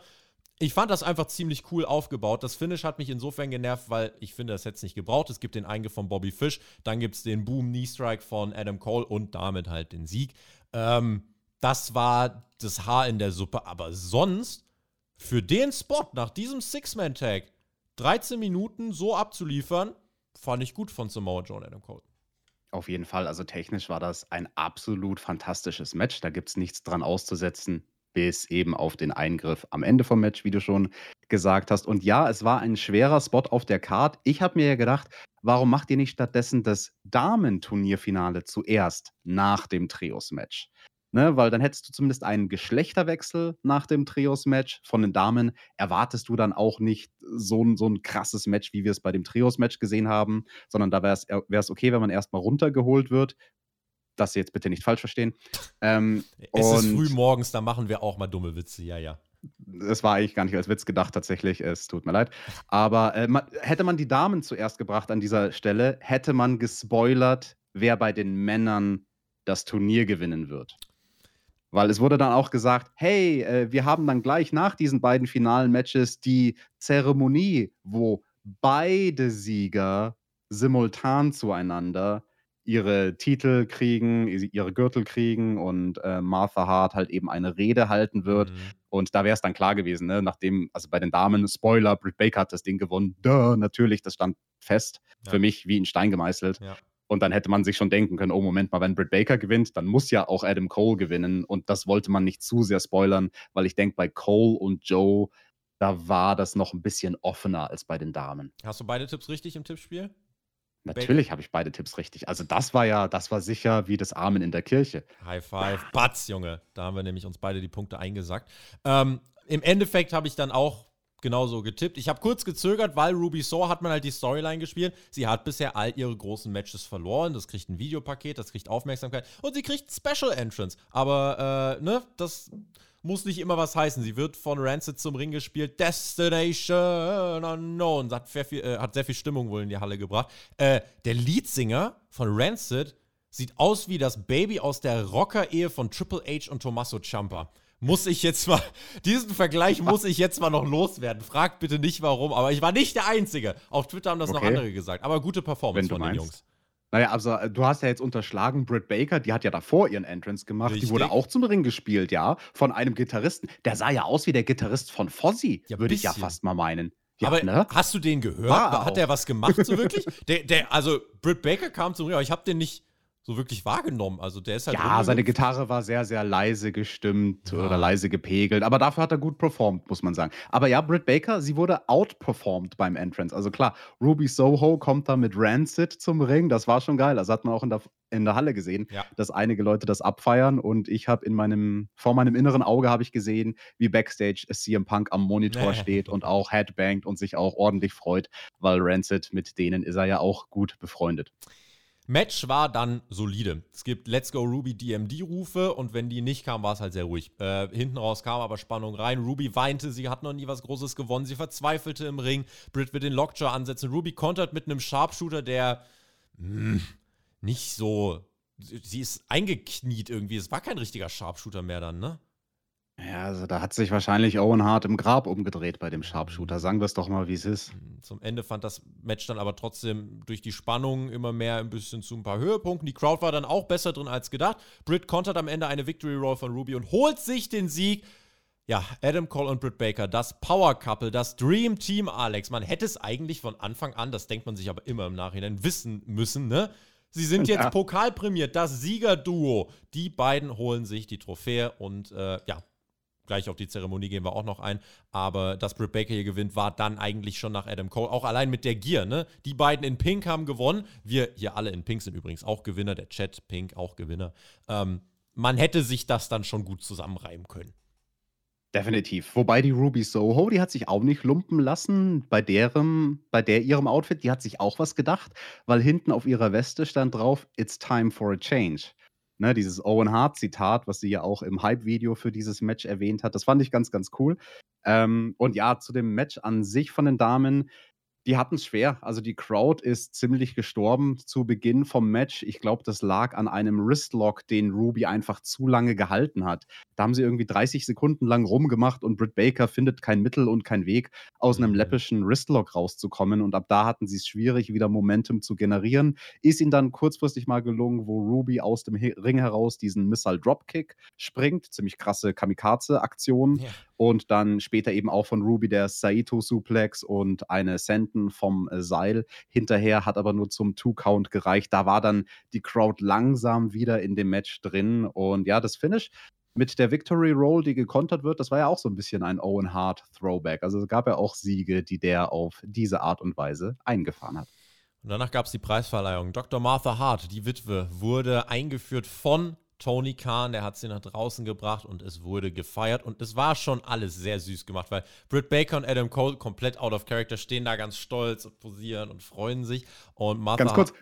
ich fand das einfach ziemlich cool aufgebaut. Das Finish hat mich insofern genervt, weil ich finde, das hätte es nicht gebraucht. Es gibt den Eingriff von Bobby Fish, dann gibt es den Boom Knee Strike von Adam Cole und damit halt den Sieg. Ähm, das war das Haar in der Suppe. Aber sonst, für den Spot nach diesem Six-Man-Tag, 13 Minuten so abzuliefern, fand ich gut von Samoa Joe und Adam Cole. Auf jeden Fall, also technisch war das ein absolut fantastisches Match. Da gibt es nichts dran auszusetzen bis eben auf den Eingriff am Ende vom Match, wie du schon gesagt hast. Und ja, es war ein schwerer Spot auf der Card. Ich habe mir ja gedacht, warum macht ihr nicht stattdessen das Damen-Turnierfinale zuerst nach dem Trios-Match? Ne, weil dann hättest du zumindest einen Geschlechterwechsel nach dem Trios-Match. Von den Damen erwartest du dann auch nicht so ein, so ein krasses Match, wie wir es bei dem Trios-Match gesehen haben, sondern da wäre es okay, wenn man erstmal runtergeholt wird, das jetzt bitte nicht falsch verstehen. Ähm, es ist früh morgens, da machen wir auch mal dumme Witze, ja, ja. Das war eigentlich gar nicht als Witz gedacht, tatsächlich. Es tut mir leid. Aber äh, man, hätte man die Damen zuerst gebracht an dieser Stelle, hätte man gespoilert, wer bei den Männern das Turnier gewinnen wird. Weil es wurde dann auch gesagt, hey, äh, wir haben dann gleich nach diesen beiden finalen Matches die Zeremonie, wo beide Sieger simultan zueinander ihre Titel kriegen, ihre Gürtel kriegen und äh, Martha Hart halt eben eine Rede halten wird. Mhm. Und da wäre es dann klar gewesen, ne? nachdem, also bei den Damen, Spoiler, Britt Baker hat das Ding gewonnen. Duh, natürlich, das stand fest. Ja. Für mich wie in Stein gemeißelt. Ja. Und dann hätte man sich schon denken können, oh Moment mal, wenn Britt Baker gewinnt, dann muss ja auch Adam Cole gewinnen. Und das wollte man nicht zu sehr spoilern, weil ich denke, bei Cole und Joe, da war das noch ein bisschen offener als bei den Damen. Hast du beide Tipps richtig im Tippspiel? Natürlich habe ich beide Tipps richtig. Also das war ja, das war sicher wie das Amen in der Kirche. High five, Batz, Junge. Da haben wir nämlich uns beide die Punkte eingesackt. Ähm, Im Endeffekt habe ich dann auch genauso getippt. Ich habe kurz gezögert, weil Ruby Saw hat man halt die Storyline gespielt. Sie hat bisher all ihre großen Matches verloren. Das kriegt ein Videopaket, das kriegt Aufmerksamkeit und sie kriegt Special Entrance. Aber, äh, ne, das muss nicht immer was heißen. Sie wird von Rancid zum Ring gespielt. Destination Unknown. Hat sehr viel, äh, hat sehr viel Stimmung wohl in die Halle gebracht. Äh, der Leadsinger von Rancid sieht aus wie das Baby aus der Rocker-Ehe von Triple H und Tommaso Ciampa. Muss ich jetzt mal, diesen Vergleich muss ich jetzt mal noch loswerden. Fragt bitte nicht warum, aber ich war nicht der Einzige. Auf Twitter haben das okay. noch andere gesagt. Aber gute Performance von den Jungs. Naja, also äh, du hast ja jetzt unterschlagen, Britt Baker, die hat ja davor ihren Entrance gemacht. Die wurde Richtig. auch zum Ring gespielt, ja, von einem Gitarristen. Der sah ja aus wie der Gitarrist von Fozzy, Ja, würde ich ja fast mal meinen. Ja, aber ne? hast du den gehört? War er Hat auch. der was gemacht, so wirklich? der, der, also, Britt Baker kam zum Ring, aber ich habe den nicht so wirklich wahrgenommen. Also, der ist halt. Ja, seine. Gitarre war sehr, sehr leise gestimmt Ja. oder leise gepegelt, aber dafür hat er gut performt, muss man sagen. Aber ja, Britt Baker, sie wurde outperformed beim Entrance. Also klar, Ruby Soho kommt da mit Rancid zum Ring, das war schon geil. Das hat man auch in der, in der Halle gesehen, Ja. dass einige Leute das abfeiern und ich habe in meinem, vor meinem inneren Auge habe ich gesehen, wie Backstage CM Punk am Monitor steht und auch headbangt und sich auch ordentlich freut, weil Rancid mit denen ist er ja auch gut befreundet. Match war dann solide. Es gibt Let's Go Ruby DMD-Rufe und wenn die nicht kamen, war es halt sehr ruhig. Äh, hinten raus kam aber Spannung rein. Ruby weinte, sie hat noch nie was Großes gewonnen. Sie verzweifelte im Ring. Britt wird den Lockjaw ansetzen. Ruby kontert mit einem Sharpshooter, der mh, nicht so. Sie ist eingekniet irgendwie. Es war kein richtiger Sharpshooter mehr dann, ne? Ja, also da hat sich wahrscheinlich Owen Hart im Grab umgedreht bei dem Sharpshooter. Sagen wir es doch mal, wie es ist. Zum Ende fand das Match dann aber trotzdem durch die Spannung immer mehr ein bisschen zu ein paar Höhepunkten. Die Crowd war dann auch besser drin als gedacht. Britt kontert am Ende eine Victory Roll von Ruby und holt sich den Sieg. Ja, Adam Cole und Britt Baker, das Power Couple, das Dream Team, Alex. Man hätte es eigentlich von Anfang an, das denkt man sich aber immer im Nachhinein, wissen müssen, ne? Sie sind jetzt Ja. pokalprämiert, das Siegerduo. Die beiden holen sich die Trophäe und äh, ja, gleich auf die Zeremonie gehen wir auch noch ein. Aber dass Britt Baker hier gewinnt, war dann eigentlich schon nach Adam Cole. Auch allein mit der Gier, ne? Die beiden in Pink haben gewonnen. Wir hier alle in Pink sind übrigens auch Gewinner. Der Chat Pink auch Gewinner. Ähm, man hätte sich das dann schon gut zusammenreimen können. Definitiv. Wobei die Ruby Soho, die hat sich auch nicht lumpen lassen bei deren, bei der ihrem Outfit, die hat sich auch was gedacht, weil hinten auf ihrer Weste stand drauf, It's time for a change. Ne, dieses Owen Hart-Zitat, was sie ja auch im Hype-Video für dieses Match erwähnt hat, das fand ich ganz, ganz cool. Ähm, und ja, zu dem Match an sich von den Damen, die hatten es schwer. Also die Crowd ist ziemlich gestorben zu Beginn vom Match. Ich glaube, das lag an einem Wristlock, den Ruby einfach zu lange gehalten hat. Da haben sie irgendwie 30 Sekunden lang rumgemacht und Britt Baker findet kein Mittel und kein Weg, aus einem Mhm. läppischen Wristlock rauszukommen. Und ab da hatten sie es schwierig, wieder Momentum zu generieren. Ist ihnen dann kurzfristig mal gelungen, wo Ruby aus dem Ring heraus diesen Missile Dropkick springt. Ziemlich krasse Kamikaze-Aktion. Ja. Und dann später eben auch von Ruby der Saito-Suplex und eine Senten vom äh, Seil hinterher, hat aber nur zum Two-Count gereicht. Da war dann die Crowd langsam wieder in dem Match drin. Und ja, das Finish mit der Victory Roll, die gekontert wird, das war ja auch so ein bisschen ein Owen Hart Throwback. Also es gab ja auch Siege, die der auf diese Art und Weise eingefahren hat. Und danach gab es die Preisverleihung. Dr. Martha Hart, die Witwe, wurde eingeführt von Tony Khan. Der hat sie nach draußen gebracht und es wurde gefeiert. Und es war schon alles sehr süß gemacht, weil Britt Baker und Adam Cole komplett out of character stehen da ganz stolz und posieren und freuen sich. Und Martha Ganz kurz,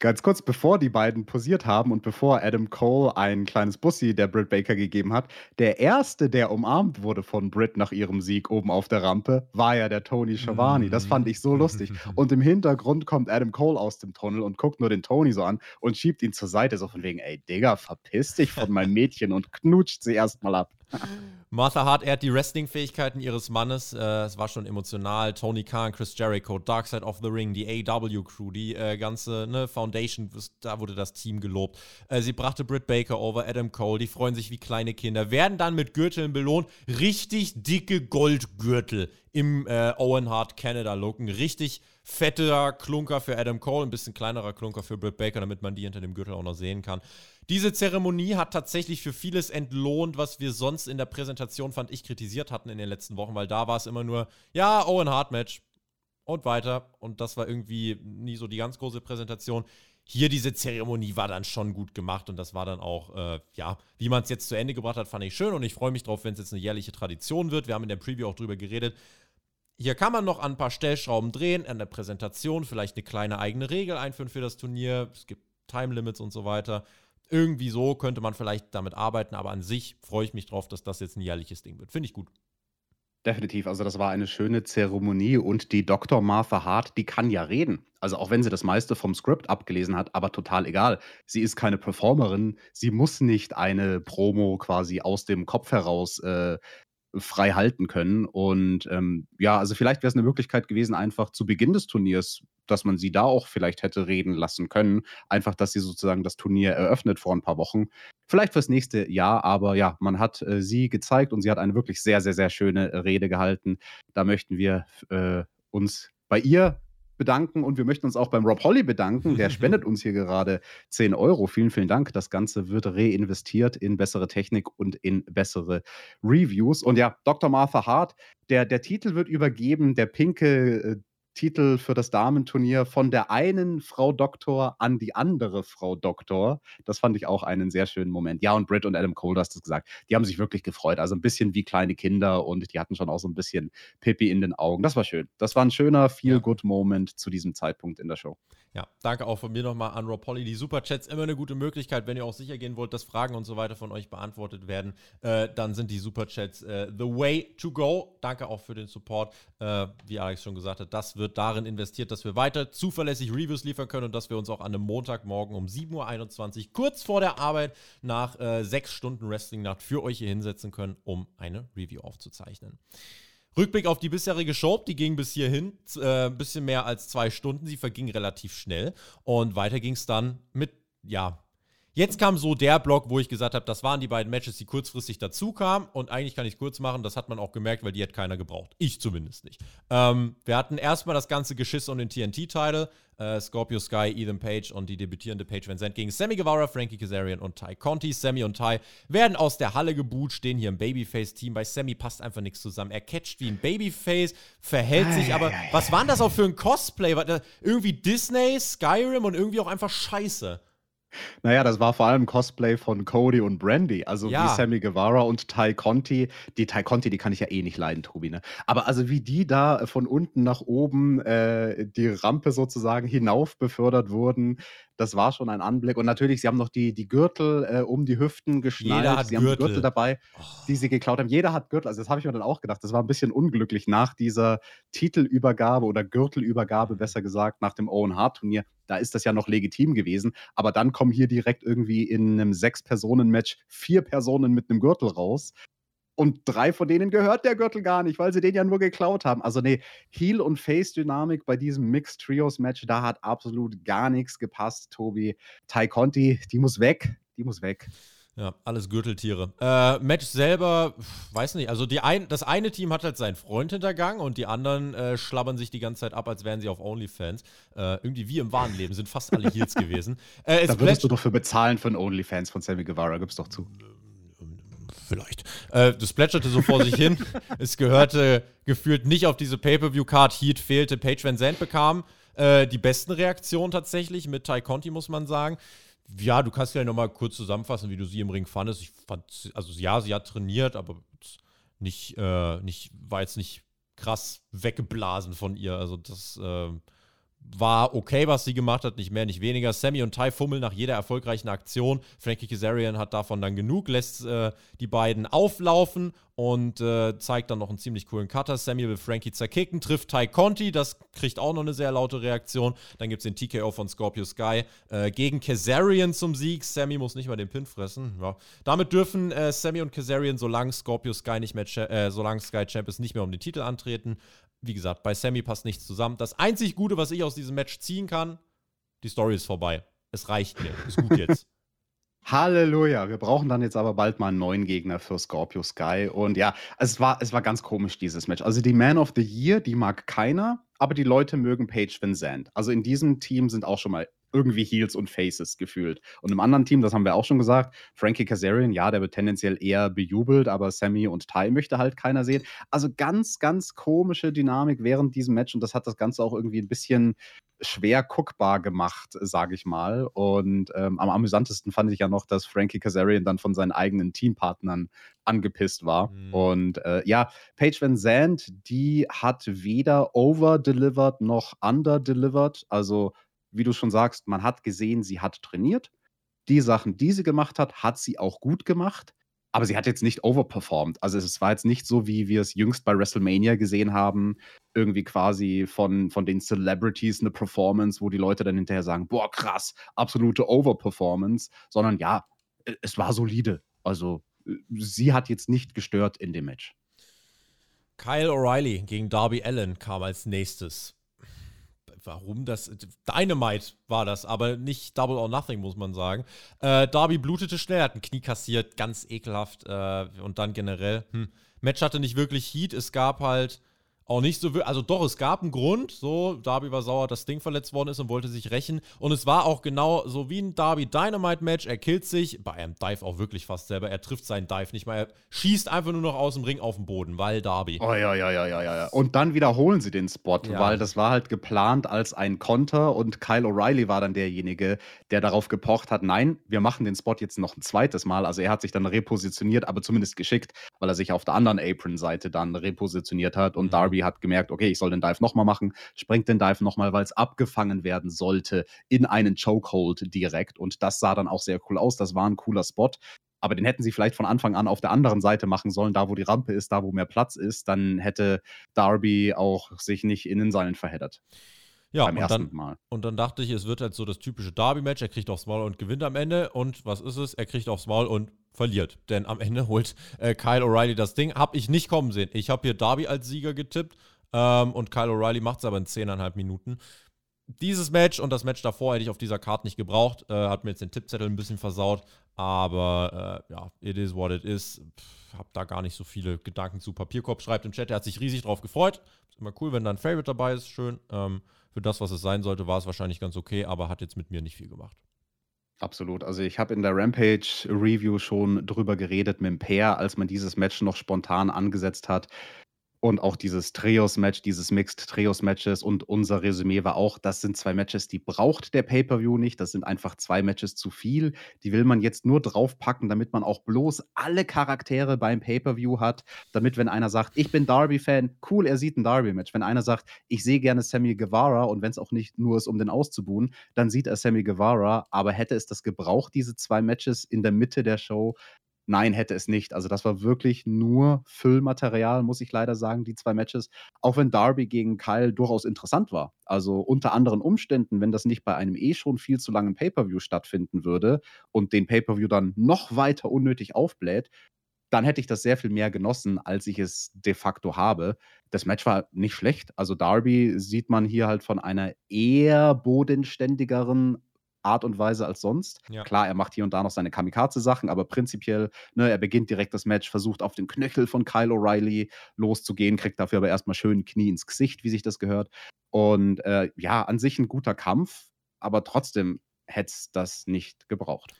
ganz kurz, bevor die beiden posiert haben und bevor Adam Cole ein kleines Bussi der Britt Baker gegeben hat, der erste, der umarmt wurde von Britt nach ihrem Sieg oben auf der Rampe, war ja der Tony Schiavone. Das fand ich so lustig. Und im Hintergrund kommt Adam Cole aus dem Tunnel und guckt nur den Tony so an und schiebt ihn zur Seite, so von wegen, ey, Digga, verpiss dich von meinem Mädchen und knutscht sie erstmal ab. Martha Hart ehrt die Wrestling-Fähigkeiten ihres Mannes. Äh, es war schon emotional. Tony Khan, Chris Jericho, Dark Side of the Ring, die AW-Crew, die äh, ganze ne, Foundation, da wurde das Team gelobt. Äh, sie brachte Britt Baker over, Adam Cole, die freuen sich wie kleine Kinder, werden dann mit Gürteln belohnt. Richtig dicke Goldgürtel im äh, Owen Hart Canada-Look. Ein richtig fetter Klunker für Adam Cole, ein bisschen kleinerer Klunker für Britt Baker, damit man die hinter dem Gürtel auch noch sehen kann. Diese Zeremonie hat tatsächlich für vieles entlohnt, was wir sonst in der Präsentation, fand ich, kritisiert hatten in den letzten Wochen, weil da war es immer nur, ja, Owen Hart Match und weiter. Und das war irgendwie nie so die ganz große Präsentation. Hier diese Zeremonie war dann schon gut gemacht und das war dann auch, äh, ja, wie man es jetzt zu Ende gebracht hat, fand ich schön und ich freue mich drauf, wenn es jetzt eine jährliche Tradition wird. Wir haben in der Preview auch drüber geredet. Hier kann man noch an ein paar Stellschrauben drehen, an der Präsentation, vielleicht eine kleine eigene Regel einführen für das Turnier. Es gibt Time Limits und so weiter. Irgendwie so könnte man vielleicht damit arbeiten, aber an sich freue ich mich drauf, dass das jetzt ein jährliches Ding wird. Finde ich gut. Definitiv, also das war eine schöne Zeremonie und die Dr. Martha Hart, die kann ja reden. Also auch wenn sie das meiste vom Skript abgelesen hat, aber total egal. Sie ist keine Performerin, sie muss nicht eine Promo quasi aus dem Kopf heraus äh, frei halten können. Und ähm, ja, also vielleicht wäre es eine Möglichkeit gewesen, einfach zu Beginn des Turniers dass man sie da auch vielleicht hätte reden lassen können. Einfach, dass sie sozusagen das Turnier eröffnet vor ein paar Wochen. Vielleicht fürs nächste Jahr, aber ja, man hat äh, sie gezeigt und sie hat eine wirklich sehr, sehr, sehr schöne Rede gehalten. Da möchten wir äh, uns bei ihr bedanken und wir möchten uns auch beim Rob Holly bedanken. Der spendet uns hier gerade 10 Euro. Vielen, vielen Dank. Das Ganze wird reinvestiert in bessere Technik und in bessere Reviews. Und ja, Dr. Martha Hart, der, der Titel wird übergeben, der pinke äh, Titel für das Damenturnier von der einen Frau Doktor an die andere Frau Doktor. Das fand ich auch einen sehr schönen Moment. Ja, und Britt und Adam Cole, hast du gesagt, die haben sich wirklich gefreut. Also ein bisschen wie kleine Kinder und die hatten schon auch so ein bisschen Pippi in den Augen. Das war schön. Das war ein schöner Feel-Good-Moment zu diesem Zeitpunkt in der Show. Ja, danke auch von mir nochmal an Rob Polly. Die Superchats immer eine gute Möglichkeit, wenn ihr auch sicher gehen wollt, dass Fragen und so weiter von euch beantwortet werden. Äh, dann sind die Superchats äh, the way to go. Danke auch für den Support. Äh, wie Alex schon gesagt hat, das wird darin investiert, dass wir weiter zuverlässig Reviews liefern können und dass wir uns auch an einem Montagmorgen um 7.21 Uhr kurz vor der Arbeit nach äh, sechs Stunden Wrestling-Nacht für euch hier hinsetzen können, um eine Review aufzuzeichnen. Rückblick auf die bisherige Show, die ging bis hierhin äh, ein bisschen mehr als zwei Stunden. Sie verging relativ schnell. Und weiter ging es dann mit, ja, Jetzt kam so der Block, wo ich gesagt habe, das waren die beiden Matches, die kurzfristig dazu kamen. Und eigentlich kann ich es kurz machen, das hat man auch gemerkt, weil die hat keiner gebraucht. Ich zumindest nicht. Ähm, wir hatten erstmal das ganze Geschiss um den TNT-Title. Äh, Scorpio Sky, Ethan Page und die debütierende Page Van Zandt gegen Sammy Guevara, Frankie Kazarian und Ty Conti. Sammy und Ty werden aus der Halle geboot, stehen hier im Babyface-Team. Bei Sammy passt einfach nichts zusammen. Er catcht wie ein Babyface, verhält sich aber. Was war denn das auch für ein Cosplay? Irgendwie Disney, Skyrim und irgendwie auch einfach scheiße. Naja, das war vor allem Cosplay von Cody und Brandy, also wie Sammy Guevara und Ty Conti. Die Ty Conti, die kann ich ja eh nicht leiden, Tobi, ne? Aber also wie die da von unten nach oben äh, die Rampe sozusagen hinauf befördert wurden, das war schon ein Anblick. Und natürlich, sie haben noch die, die Gürtel äh, um die Hüften geschnallt. Jeder hat sie Gürtel. haben Gürtel dabei, Oh. die sie geklaut haben. Jeder hat Gürtel. Also das habe ich mir dann auch gedacht. Das war ein bisschen unglücklich nach dieser Titelübergabe oder Gürtelübergabe, besser gesagt, nach dem Owen Hart-Turnier. Da ist das ja noch legitim gewesen. Aber dann kommen hier direkt irgendwie in einem Sechs-Personen-Match vier Personen mit einem Gürtel raus. Und drei von denen gehört der Gürtel gar nicht, weil sie den ja nur geklaut haben. Also nee, Heel- und Face-Dynamik bei diesem Mixed Trios-Match, da hat absolut gar nichts gepasst, Tobi. Ty Conti, die muss weg. Die muss weg. Ja, alles Gürteltiere. Äh, Match selber, weiß nicht. Also die ein, das eine Team hat halt seinen Freund hintergangen und die anderen äh, schlabbern sich die ganze Zeit ab, als wären sie auf OnlyFans. Äh, irgendwie wie im wahren Leben, sind fast alle Heels gewesen. Äh, Da würdest du doch für bezahlen für einen OnlyFans von Sammy Guevara, gib's doch zu. Vielleicht. Äh, das plätscherte so vor sich hin. Es gehörte gefühlt nicht auf diese Pay-Per-View-Card. Heat fehlte. Page Van Zandt bekam äh, die besten Reaktionen tatsächlich mit Ty Conti, muss man sagen. Ja, du kannst vielleicht nochmal kurz zusammenfassen, wie du sie im Ring fandest. Ich fand, also ja, sie hat trainiert, aber nicht, äh, nicht, war jetzt nicht krass weggeblasen von ihr. Also das äh, war okay, was sie gemacht hat, nicht mehr, nicht weniger. Sammy und Ty fummeln nach jeder erfolgreichen Aktion. Frankie Kazarian hat davon dann genug, lässt äh, die beiden auflaufen und äh, zeigt dann noch einen ziemlich coolen Cutter. Sammy will Frankie zerkicken, trifft Ty Conti, das kriegt auch noch eine sehr laute Reaktion. Dann gibt es den TKO von Scorpio Sky äh, gegen Kazarian zum Sieg. Sammy muss nicht mal den Pin fressen. Ja. Damit dürfen äh, Sammy und Kazarian, solange Scorpio Sky nicht mehr, äh, solange Sky Champ ist, nicht mehr um den Titel antreten. Wie gesagt, bei Sammy passt nichts zusammen. Das einzig Gute, was ich aus diesem Match ziehen kann, die Story ist vorbei. Es reicht mir. Ist gut jetzt. Halleluja. Wir brauchen dann jetzt aber bald mal einen neuen Gegner für Scorpio Sky. Und ja, es war, es war ganz komisch, dieses Match. Also die Man of the Year, die mag keiner, aber die Leute mögen Paige Van Zandt. Also in diesem Team sind auch schon mal irgendwie Heels und Faces gefühlt. Und im anderen Team, das haben wir auch schon gesagt, Frankie Kazarian, ja, der wird tendenziell eher bejubelt, aber Sammy und Ty möchte halt keiner sehen. Also ganz, ganz komische Dynamik während diesem Match und das hat das Ganze auch irgendwie ein bisschen schwer guckbar gemacht, sage ich mal. Und ähm, am amüsantesten fand ich ja noch, dass Frankie Kazarian dann von seinen eigenen Teampartnern angepisst war. Mhm. Und äh, ja, Paige Van Zandt, die hat weder over-delivered noch under-delivered. Also, wie du schon sagst, man hat gesehen, sie hat trainiert. Die Sachen, die sie gemacht hat, hat sie auch gut gemacht. Aber sie hat jetzt nicht overperformed. Also es war jetzt nicht so, wie wir es jüngst bei WrestleMania gesehen haben, irgendwie quasi von, von den Celebrities eine Performance, wo die Leute dann hinterher sagen, boah, krass, absolute Overperformance, sondern ja, es war solide. Also äh, sie hat jetzt nicht gestört in dem Match. Kyle O'Reilly gegen Darby Allen kam als nächstes. Warum das, Dynamite war das, aber nicht Double or Nothing, muss man sagen. Äh, Darby blutete schnell, hat ein Knie kassiert, ganz ekelhaft äh, und dann generell, hm, Match hatte nicht wirklich Heat, es gab halt auch nicht so, also doch, es gab einen Grund, so, Darby war sauer, dass Ding verletzt worden ist und wollte sich rächen. Und es war auch genau so wie ein Darby Dynamite Match. Er killt sich, bei einem Dive auch wirklich fast selber. Er trifft seinen Dive nicht mal. Er schießt einfach nur noch aus dem Ring auf den Boden, weil Darby. Oh ja, ja, ja, ja, ja. Und dann wiederholen sie den Spot, ja. weil das war halt geplant als ein Konter und Kyle O'Reilly war dann derjenige, der darauf gepocht hat, nein, wir machen den Spot jetzt noch ein zweites Mal. Also er hat sich dann repositioniert, aber zumindest geschickt, weil er sich auf der anderen Apron-Seite dann repositioniert hat und mhm. Darby hat gemerkt, okay, ich soll den Dive nochmal machen, sprengt den Dive nochmal, weil es abgefangen werden sollte in einen Chokehold direkt. Und das sah dann auch sehr cool aus. Das war ein cooler Spot. Aber den hätten sie vielleicht von Anfang an auf der anderen Seite machen sollen, da wo die Rampe ist, da wo mehr Platz ist. Dann hätte Darby auch sich nicht in den Seilen verheddert. Ja, beim und, ersten dann, Mal. und dann dachte ich, es wird halt so das typische Derby-Match. Er kriegt aufs Maul und gewinnt am Ende. Und was ist es? Er kriegt aufs Maul und verliert. Denn am Ende holt äh, Kyle O'Reilly das Ding. Hab ich nicht kommen sehen. Ich habe hier Darby als Sieger getippt. Ähm, und Kyle O'Reilly macht es aber in 10,5 Minuten. Dieses Match und das Match davor hätte ich auf dieser Karte nicht gebraucht. Äh, hat mir jetzt den Tippzettel ein bisschen versaut. Aber äh, ja, it is what it is. Pff, hab da gar nicht so viele Gedanken zu. Papierkorb schreibt im Chat, er hat sich riesig drauf gefreut. Ist immer cool, wenn da ein Favorite dabei ist. Schön. Ähm, für das, was es sein sollte, war es wahrscheinlich ganz okay, aber hat jetzt mit mir nicht viel gemacht. Absolut. Also ich habe in der Rampage-Review schon drüber geredet mit dem Pair, als man dieses Match noch spontan angesetzt hat. Und auch dieses Trios-Match, dieses Mixed Trios-Matches und unser Resümee war auch, das sind zwei Matches, die braucht der Pay-Per-View nicht. Das sind einfach zwei Matches zu viel. Die will man jetzt nur draufpacken, damit man auch bloß alle Charaktere beim Pay-Per-View hat. Damit, wenn einer sagt, ich bin Darby-Fan, cool, er sieht ein Darby-Match. Wenn einer sagt, ich sehe gerne Sammy Guevara und wenn es auch nicht nur ist, um den auszubuhen, dann sieht er Sammy Guevara. Aber hätte es das gebraucht, diese zwei Matches in der Mitte der Show, Nein, hätte es nicht. Also das war wirklich nur Füllmaterial, muss ich leider sagen, die zwei Matches. Auch wenn Darby gegen Kyle durchaus interessant war. Also unter anderen Umständen, wenn das nicht bei einem eh schon viel zu langen Pay-per-view stattfinden würde und den Pay-per-view dann noch weiter unnötig aufbläht, dann hätte ich das sehr viel mehr genossen, als ich es de facto habe. Das Match war nicht schlecht. Also Darby sieht man hier halt von einer eher bodenständigeren Art und Weise als sonst. Ja. Klar, er macht hier und da noch seine Kamikaze-Sachen, aber prinzipiell, ne, er beginnt direkt das Match, versucht auf den Knöchel von Kyle O'Reilly loszugehen, kriegt dafür aber erstmal schön Knie ins Gesicht, wie sich das gehört. Und äh, ja, an sich ein guter Kampf, aber trotzdem hätte es das nicht gebraucht.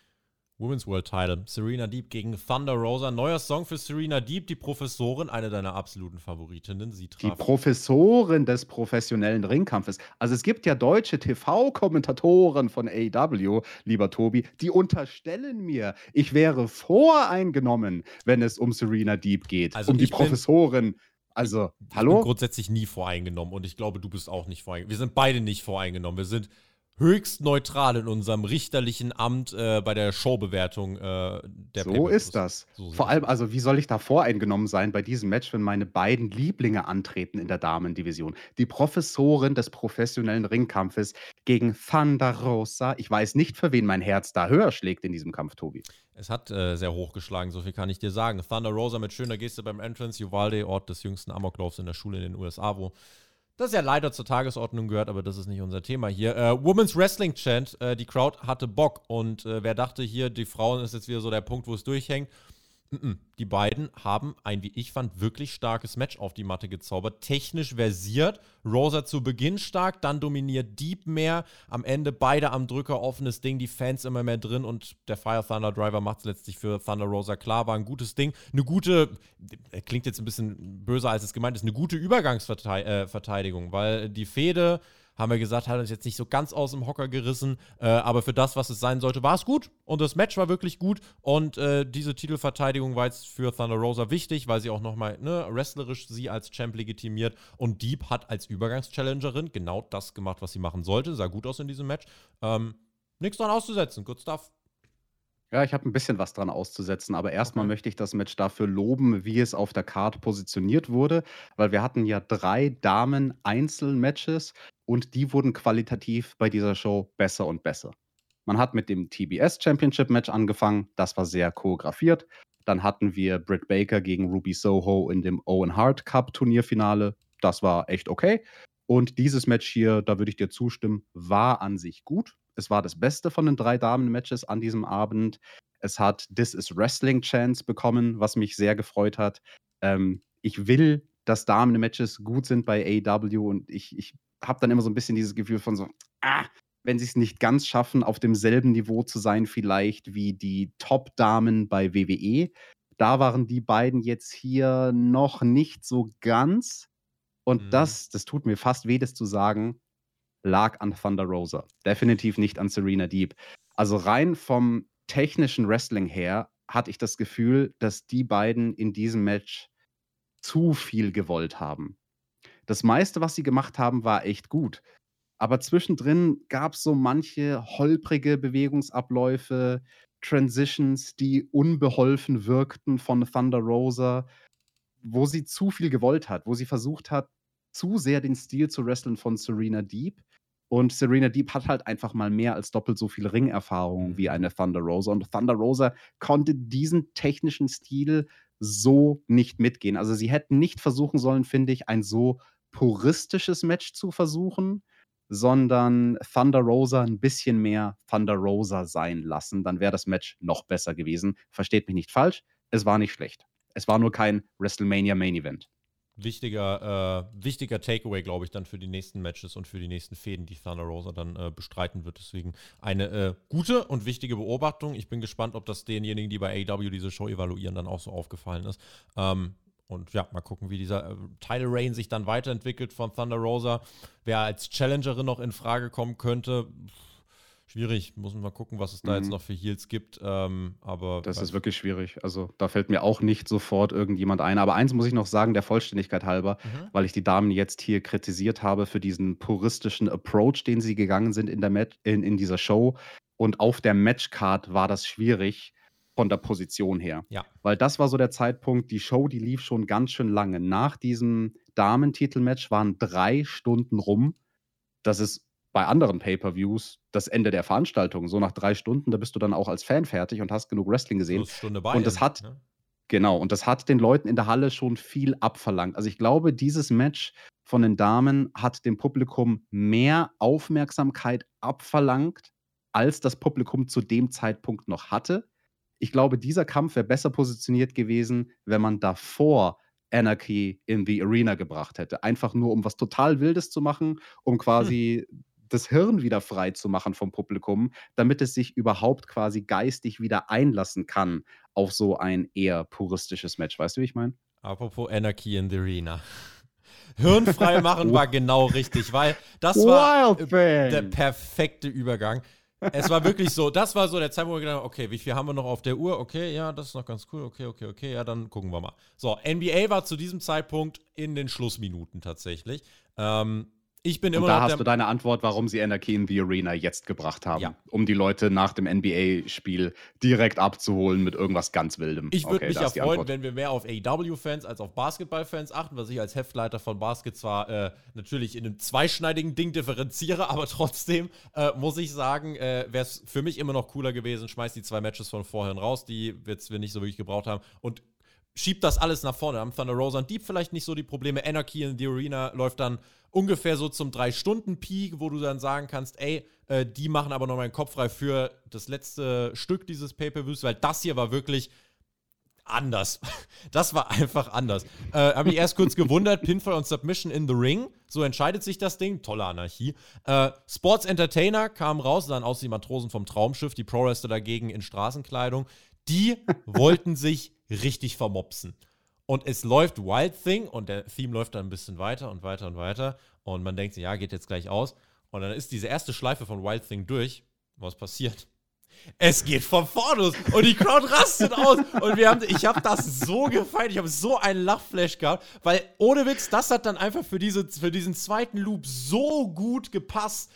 Women's World Title. Serena Deep gegen Thunder Rosa. Neuer Song für Serena Deep, die Professorin, eine deiner absoluten Favoritinnen. Sie traf die Professorin des professionellen Ringkampfes. Also es gibt ja deutsche TV-Kommentatoren von AW, lieber Tobi, die unterstellen mir, ich wäre voreingenommen, wenn es um Serena Deep geht. Also um die Professorin. Also, hallo? Ich bin grundsätzlich nie voreingenommen und ich glaube, du bist auch nicht voreingenommen. Wir sind beide nicht voreingenommen. Wir sind höchst neutral in unserem richterlichen Amt äh, bei der Showbewertung äh, der So ist das. So Vor allem, also wie soll ich da voreingenommen sein bei diesem Match, wenn meine beiden Lieblinge antreten in der Damendivision? Die Professorin des professionellen Ringkampfes gegen Thunder Rosa. Ich weiß nicht, für wen mein Herz da höher schlägt in diesem Kampf, Tobi. Es hat äh, sehr hochgeschlagen, so viel kann ich dir sagen. Thunder Rosa mit schöner Geste beim Entrance, Uvalde, Ort des jüngsten Amoklaufs in der Schule in den USA, wo das ja leider zur Tagesordnung gehört, aber das ist nicht unser Thema hier. Äh, Women's Wrestling Chant, äh, die Crowd hatte Bock und äh, wer dachte hier, die Frauen ist jetzt wieder so der Punkt, wo es durchhängt, die beiden haben ein, wie ich fand, wirklich starkes Match auf die Matte gezaubert. Technisch versiert. Rosa zu Beginn stark, dann dominiert Deep mehr. Am Ende beide am Drücker, offenes Ding, die Fans immer mehr drin und der Fire Thunder Driver macht es letztlich für Thunder Rosa klar. War ein gutes Ding. Eine gute, klingt jetzt ein bisschen böser als es gemeint ist, eine gute Übergangsverteidigung, äh, weil die Fehde haben wir gesagt, hat uns jetzt nicht so ganz aus dem Hocker gerissen, äh, aber für das, was es sein sollte, war es gut. Und das Match war wirklich gut. Und äh, diese Titelverteidigung war jetzt für Thunder Rosa wichtig, weil sie auch nochmal ne, wrestlerisch sie als Champ legitimiert. Und Deep hat als Übergangschallengerin genau das gemacht, was sie machen sollte, sah gut aus in diesem Match. Ähm, nichts dran auszusetzen, good stuff. Ja, ich habe ein bisschen was dran auszusetzen, aber erstmal Okay. möchte ich das Match dafür loben, wie es auf der Card positioniert wurde, weil wir hatten ja drei Damen-Einzelmatches und die wurden qualitativ bei dieser Show besser und besser. Man hat mit dem TBS Championship Match angefangen, das war sehr choreografiert. Dann hatten wir Britt Baker gegen Ruby Soho in dem Owen Hart Cup Turnierfinale, das war echt okay. Und dieses Match hier, da würde ich dir zustimmen, war an sich gut. Es war das Beste von den drei Damen-Matches an diesem Abend. Es hat This is Wrestling Chance bekommen, was mich sehr gefreut hat. Ähm, ich will, dass Damen-Matches gut sind bei AW und ich, ich habe dann immer so ein bisschen dieses Gefühl von so, ah, wenn sie es nicht ganz schaffen, auf demselben Niveau zu sein, vielleicht wie die Top-Damen bei WWE. Da waren die beiden jetzt hier noch nicht so ganz. Und mhm. das, das tut mir fast weh, das zu sagen, lag an Thunder Rosa. Definitiv nicht an Serena Deep. Also rein vom technischen Wrestling her hatte ich das Gefühl, dass die beiden in diesem Match zu viel gewollt haben. Das meiste, was sie gemacht haben, war echt gut. Aber zwischendrin gab es so manche holprige Bewegungsabläufe, Transitions, die unbeholfen wirkten von Thunder Rosa, wo sie zu viel gewollt hat, wo sie versucht hat, zu sehr den Stil zu wresteln von Serena Deep. Und Serena Deep hat halt einfach mal mehr als doppelt so viel Ringerfahrung wie mhm. eine Thunder Rosa. Und Thunder Rosa konnte diesen technischen Stil so nicht mitgehen. Also sie hätten nicht versuchen sollen, finde ich, ein so puristisches Match zu versuchen, sondern Thunder Rosa ein bisschen mehr Thunder Rosa sein lassen. Dann wäre das Match noch besser gewesen. Versteht mich nicht falsch, es war nicht schlecht. Es war nur kein WrestleMania Main Event. Wichtiger, äh, wichtiger Takeaway, glaube ich, dann für die nächsten Matches und für die nächsten Fäden, die Thunder Rosa dann äh, bestreiten wird. Deswegen eine äh, gute und wichtige Beobachtung. Ich bin gespannt, ob das denjenigen, die bei AW diese Show evaluieren, dann auch so aufgefallen ist. Ähm, und ja, mal gucken, wie dieser äh, Title Reign sich dann weiterentwickelt von Thunder Rosa. Wer als Challengerin noch in Frage kommen könnte, schwierig. Muss man mal gucken, was es da mhm. jetzt noch für Heels gibt. Ähm, aber das ist wirklich schwierig. Also da fällt mir auch nicht sofort irgendjemand ein. Aber eins muss ich noch sagen, der Vollständigkeit halber, mhm. weil ich die Damen jetzt hier kritisiert habe für diesen puristischen Approach, den sie gegangen sind in, der Mat in, in dieser Show. Und auf der Matchcard war das schwierig von der Position her. Ja. Weil das war so der Zeitpunkt, die Show, die lief schon ganz schön lange. Nach diesem Damentitelmatch waren drei Stunden rum. Das ist bei anderen Pay-per-Views das Ende der Veranstaltung. So nach drei Stunden, da bist du dann auch als Fan fertig und hast genug Wrestling gesehen. Stunde und das hat, ne? genau, und das hat den Leuten in der Halle schon viel abverlangt. Also ich glaube, dieses Match von den Damen hat dem Publikum mehr Aufmerksamkeit abverlangt, als das Publikum zu dem Zeitpunkt noch hatte ich glaube, dieser Kampf wäre besser positioniert gewesen, wenn man davor Anarchy in the Arena gebracht hätte. Einfach nur, um was total Wildes zu machen, um quasi hm. das Hirn wieder frei zu machen vom Publikum, damit es sich überhaupt quasi geistig wieder einlassen kann auf so ein eher puristisches Match. Weißt du, wie ich meine? Apropos Anarchy in the Arena. Hirnfrei machen war genau richtig, weil das war der perfekte Übergang es war wirklich so, das war so der Zeitpunkt, wo ich gedacht habe, okay, wie viel haben wir noch auf der Uhr? Okay, ja, das ist noch ganz cool. Okay, okay, okay, ja, dann gucken wir mal. So, NBA war zu diesem Zeitpunkt in den Schlussminuten tatsächlich. Ähm, ich bin immer Und da hast du deine Antwort, warum sie Anarchy in the Arena jetzt gebracht haben, ja. um die Leute nach dem NBA-Spiel direkt abzuholen mit irgendwas ganz Wildem. Ich würde okay, mich ja freuen, wenn wir mehr auf AEW-Fans als auf Basketball-Fans achten, was ich als Heftleiter von Basket zwar äh, natürlich in einem zweischneidigen Ding differenziere, aber trotzdem äh, muss ich sagen, äh, wäre es für mich immer noch cooler gewesen, schmeiß die zwei Matches von vorhin raus, die wir nicht so wirklich gebraucht haben und schiebt das alles nach vorne. Am Thunder Rosa und Deep vielleicht nicht so die Probleme. Anarchy in the Arena läuft dann ungefähr so zum 3-Stunden-Peak, wo du dann sagen kannst, ey, äh, die machen aber noch meinen Kopf frei für das letzte Stück dieses Pay-Per-Views, weil das hier war wirklich anders. Das war einfach anders. Äh, Habe ich erst kurz gewundert, Pinfall und Submission in the Ring. So entscheidet sich das Ding. Tolle Anarchie. Äh, Sports Entertainer kamen raus, dann aus die Matrosen vom Traumschiff, die Pro-Wrestler dagegen in Straßenkleidung. Die wollten sich richtig vermopsen. Und es läuft Wild Thing und der Theme läuft dann ein bisschen weiter und weiter und weiter. Und man denkt ja, geht jetzt gleich aus. Und dann ist diese erste Schleife von Wild Thing durch. Was passiert? Es geht vom Vorderus und die Crowd rastet aus. Und wir haben, ich habe das so gefeiert. Ich habe so einen Lachflash gehabt, weil ohne Witz, das hat dann einfach für, diese, für diesen zweiten Loop so gut gepasst.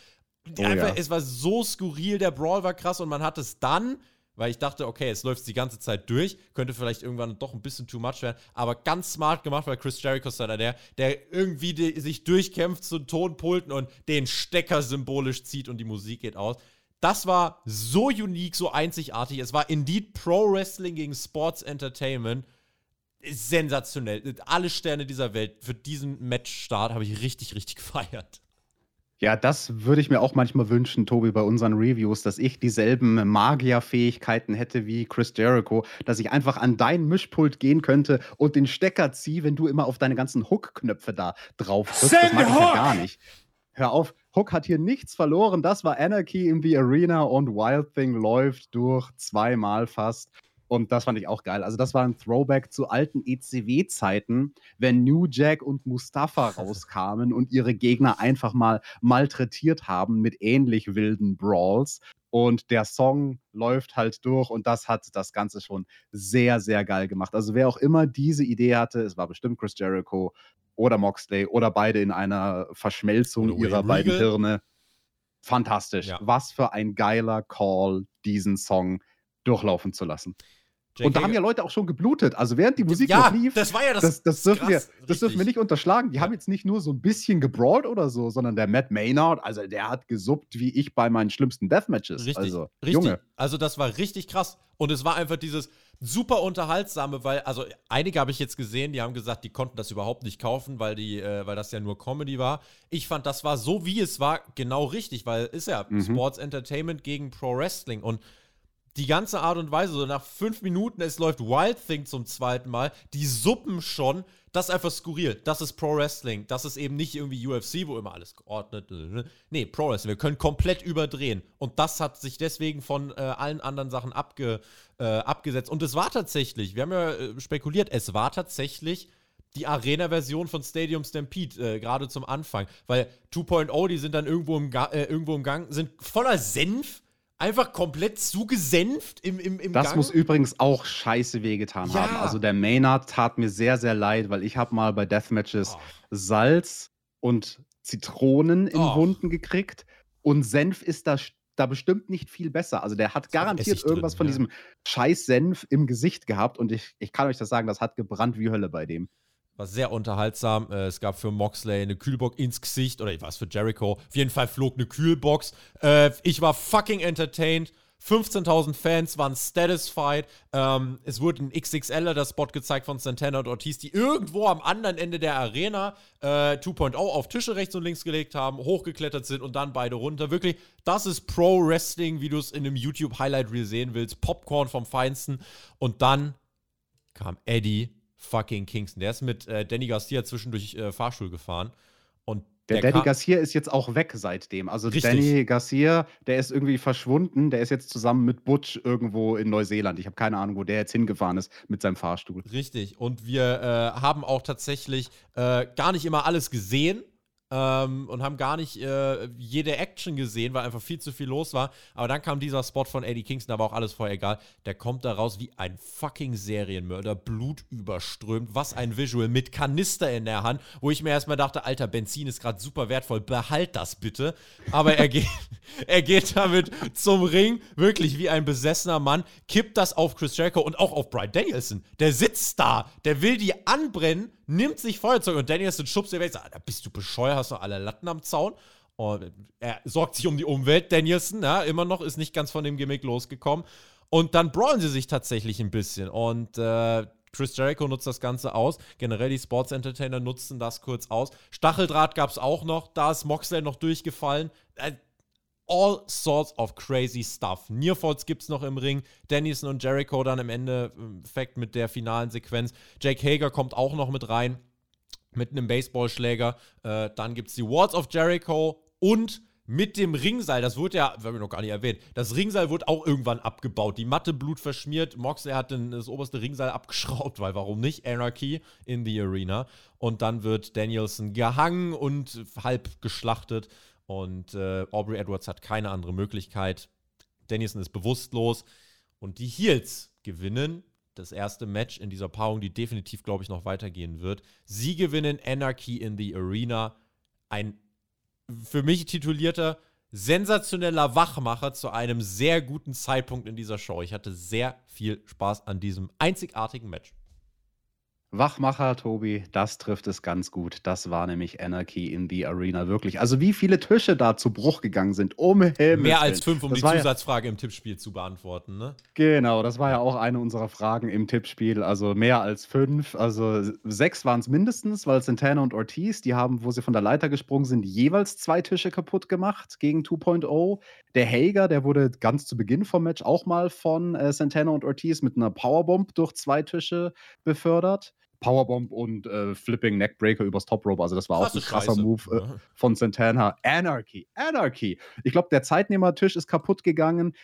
Oh, einfach, ja. Es war so skurril, der Brawl war krass und man hat es dann weil ich dachte, okay, es läuft die ganze Zeit durch, könnte vielleicht irgendwann doch ein bisschen too much werden, aber ganz smart gemacht, weil Chris Jericho ist einer der, der irgendwie die, sich durchkämpft zu Tonpulten und den Stecker symbolisch zieht und die Musik geht aus. Das war so unique, so einzigartig. Es war indeed Pro Wrestling gegen Sports Entertainment. sensationell. Alle Sterne dieser Welt. Für diesen Matchstart habe ich richtig, richtig gefeiert. Ja, das würde ich mir auch manchmal wünschen, Tobi, bei unseren Reviews, dass ich dieselben Magierfähigkeiten hätte wie Chris Jericho, dass ich einfach an dein Mischpult gehen könnte und den Stecker ziehe, wenn du immer auf deine ganzen Hook-Knöpfe da drauf drückst. Das mag ich ja gar nicht. Hör auf, Hook hat hier nichts verloren. Das war Anarchy in the Arena und Wild Thing läuft durch zweimal fast. Und das fand ich auch geil. Also, das war ein Throwback zu alten ECW-Zeiten, wenn New Jack und Mustafa rauskamen und ihre Gegner einfach mal malträtiert haben mit ähnlich wilden Brawls. Und der Song läuft halt durch und das hat das Ganze schon sehr, sehr geil gemacht. Also, wer auch immer diese Idee hatte, es war bestimmt Chris Jericho oder Moxley oder beide in einer Verschmelzung ihrer beiden Hirne. Fantastisch. Ja. Was für ein geiler Call, diesen Song durchlaufen zu lassen. Jake und da haben ja Leute auch schon geblutet. Also während die Musik ja, noch lief, das war ja das, das, das, dürfen, krass, wir, das dürfen wir nicht unterschlagen. Die ja. haben jetzt nicht nur so ein bisschen gebrawlt oder so, sondern der Matt Maynard, also der hat gesuppt wie ich bei meinen schlimmsten Deathmatches. Richtig, also, richtig. Junge. Also das war richtig krass. Und es war einfach dieses super unterhaltsame, weil, also einige habe ich jetzt gesehen, die haben gesagt, die konnten das überhaupt nicht kaufen, weil, die, äh, weil das ja nur Comedy war. Ich fand, das war so, wie es war, genau richtig, weil ist ja mhm. Sports Entertainment gegen Pro Wrestling und die ganze Art und Weise, so nach fünf Minuten, es läuft Wild Thing zum zweiten Mal, die Suppen schon, das ist einfach skurril. Das ist Pro Wrestling. Das ist eben nicht irgendwie UFC, wo immer alles geordnet ist. Nee, Pro Wrestling. Wir können komplett überdrehen. Und das hat sich deswegen von äh, allen anderen Sachen abge, äh, abgesetzt. Und es war tatsächlich, wir haben ja äh, spekuliert, es war tatsächlich die Arena-Version von Stadium Stampede, äh, gerade zum Anfang. Weil 2.0, die sind dann irgendwo im, Ga äh, irgendwo im Gang, sind voller Senf einfach komplett zugesenft im, im, im das Gang. muss übrigens auch scheiße wehgetan ja. haben. Also der Maynard tat mir sehr, sehr leid, weil ich habe mal bei Deathmatches oh. Salz und Zitronen in oh. Wunden gekriegt und Senf ist da, da bestimmt nicht viel besser. Also der hat garantiert irgendwas drin, von ja. diesem scheiß Senf im Gesicht gehabt und ich, ich kann euch das sagen, das hat gebrannt wie Hölle bei dem. War sehr unterhaltsam. Äh, es gab für Moxley eine Kühlbox ins Gesicht oder was für Jericho. Auf jeden Fall flog eine Kühlbox. Äh, ich war fucking entertained. 15.000 Fans waren satisfied. Ähm, es wurde ein XXLer der Spot gezeigt von Santana und Ortiz, die irgendwo am anderen Ende der Arena äh, 2.0 auf Tische rechts und links gelegt haben, hochgeklettert sind und dann beide runter. Wirklich, das ist Pro Wrestling, wie du es in einem YouTube Highlight Reel sehen willst. Popcorn vom Feinsten. Und dann kam Eddie fucking Kingston. Der ist mit äh, Danny Garcia zwischendurch äh, Fahrstuhl gefahren. Und der, der Danny Garcia ist jetzt auch weg seitdem. Also Richtig. Danny Garcia, der ist irgendwie verschwunden. Der ist jetzt zusammen mit Butch irgendwo in Neuseeland. Ich habe keine Ahnung, wo der jetzt hingefahren ist mit seinem Fahrstuhl. Richtig. Und wir äh, haben auch tatsächlich äh, gar nicht immer alles gesehen ähm, und haben gar nicht äh, jede Action gesehen, weil einfach viel zu viel los war. Aber dann kam dieser Spot von Eddie Kingston, aber auch alles vorher egal. Der kommt da raus wie ein fucking Serienmörder, Blut überströmt. Was ein Visual mit Kanister in der Hand, wo ich mir erstmal dachte, Alter, Benzin ist gerade super wertvoll, behalt das bitte. Aber er geht, er geht damit zum Ring, wirklich wie ein besessener Mann, kippt das auf Chris Jericho und auch auf Brian Danielson. Der sitzt da, der will die anbrennen nimmt sich Feuerzeug und Danielson schubst ihr weg. Sagt, da bist du bescheuert, hast du alle Latten am Zaun. Und er sorgt sich um die Umwelt, Danielson, ja, immer noch, ist nicht ganz von dem Gimmick losgekommen. Und dann brawlen sie sich tatsächlich ein bisschen. Und äh, Chris Jericho nutzt das Ganze aus. Generell die Sports Entertainer nutzen das kurz aus. Stacheldraht gab es auch noch. Da ist Moxley noch durchgefallen. Äh, all sorts of crazy stuff. Nearfalls gibt es noch im Ring. Dennison und Jericho dann im Endeffekt mit der finalen Sequenz. Jake Hager kommt auch noch mit rein. Mit einem Baseballschläger. Äh, dann gibt es die Walls of Jericho und mit dem Ringseil, das wurde ja, wir haben noch gar nicht erwähnt, das Ringseil wurde auch irgendwann abgebaut. Die Matte Blut verschmiert. Moxley hat den, das oberste Ringseil abgeschraubt, weil warum nicht? Anarchy in the Arena. Und dann wird Danielson gehangen und halb geschlachtet. Und äh, Aubrey Edwards hat keine andere Möglichkeit. Dennison ist bewusstlos. Und die Heels gewinnen das erste Match in dieser Paarung, die definitiv, glaube ich, noch weitergehen wird. Sie gewinnen Anarchy in the Arena. Ein für mich titulierter, sensationeller Wachmacher zu einem sehr guten Zeitpunkt in dieser Show. Ich hatte sehr viel Spaß an diesem einzigartigen Match. Wachmacher, Tobi, das trifft es ganz gut. Das war nämlich Anarchy in the Arena, wirklich. Also wie viele Tische da zu Bruch gegangen sind, um Himmels Mehr als fünf, um das die Zusatzfrage ja, im Tippspiel zu beantworten, ne? Genau, das war ja auch eine unserer Fragen im Tippspiel. Also mehr als fünf, also sechs waren es mindestens, weil Santana und Ortiz, die haben, wo sie von der Leiter gesprungen sind, jeweils zwei Tische kaputt gemacht gegen 2.0. Der Hager, der wurde ganz zu Beginn vom Match auch mal von äh, Santana und Ortiz mit einer Powerbomb durch zwei Tische befördert. Powerbomb und äh, Flipping Neckbreaker übers Top Rope. Also das war Krasse auch ein krasser Scheiße. Move äh, von Santana. Anarchy, Anarchy. Ich glaube, der Zeitnehmertisch ist kaputt gegangen.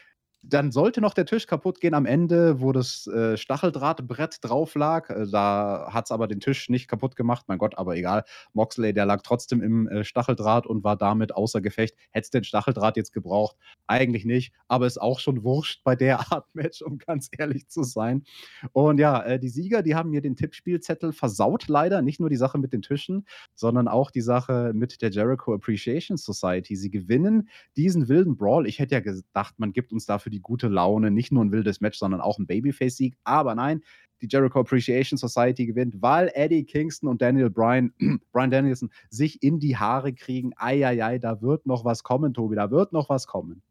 Dann sollte noch der Tisch kaputt gehen am Ende, wo das äh, Stacheldrahtbrett drauf lag. Äh, da hat es aber den Tisch nicht kaputt gemacht. Mein Gott, aber egal. Moxley, der lag trotzdem im äh, Stacheldraht und war damit außer Gefecht. Hätte es den Stacheldraht jetzt gebraucht? Eigentlich nicht, aber ist auch schon wurscht bei der Art Match, um ganz ehrlich zu sein. Und ja, äh, die Sieger, die haben mir den Tippspielzettel versaut, leider. Nicht nur die Sache mit den Tischen, sondern auch die Sache mit der Jericho Appreciation Society. Sie gewinnen diesen wilden Brawl. Ich hätte ja gedacht, man gibt uns dafür die gute Laune. Nicht nur ein wildes Match, sondern auch ein Babyface-Sieg. Aber nein, die Jericho Appreciation Society gewinnt, weil Eddie Kingston und Daniel Bryan, Bryan Danielson sich in die Haare kriegen. Eieiei, da wird noch was kommen, Tobi, da wird noch was kommen.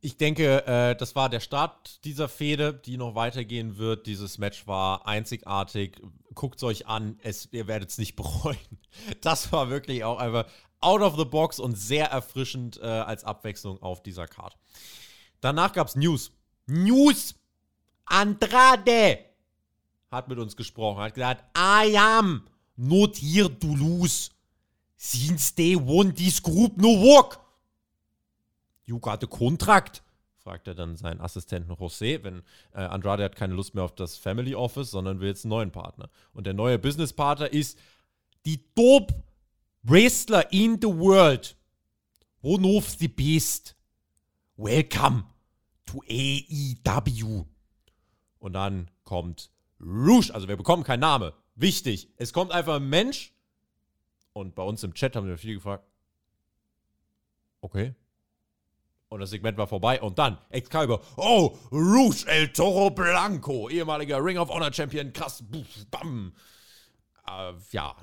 Ich denke, äh, das war der Start dieser Fehde, die noch weitergehen wird. Dieses Match war einzigartig. Guckt es euch an, es, ihr werdet es nicht bereuen. Das war wirklich auch einfach out of the box und sehr erfrischend äh, als Abwechslung auf dieser Card. Danach gab es News. News! Andrade hat mit uns gesprochen, hat gesagt, I am not here to lose. Since they won this group no work. You got a contract? fragt er dann seinen Assistenten José, wenn äh, Andrade hat keine Lust mehr auf das Family Office, sondern will jetzt einen neuen Partner. Und der neue Businesspartner ist die Top Wrestler in the world. One of the best. Welcome to AEW. Und dann kommt Rouge. Also wir bekommen keinen Namen. Wichtig. Es kommt einfach ein Mensch. Und bei uns im Chat haben wir viele gefragt. Okay. Und das Segment war vorbei. Und dann Excalibur. Oh, Rouge El Toro Blanco. Ehemaliger Ring of Honor Champion. Krass. Bam. Äh, ja.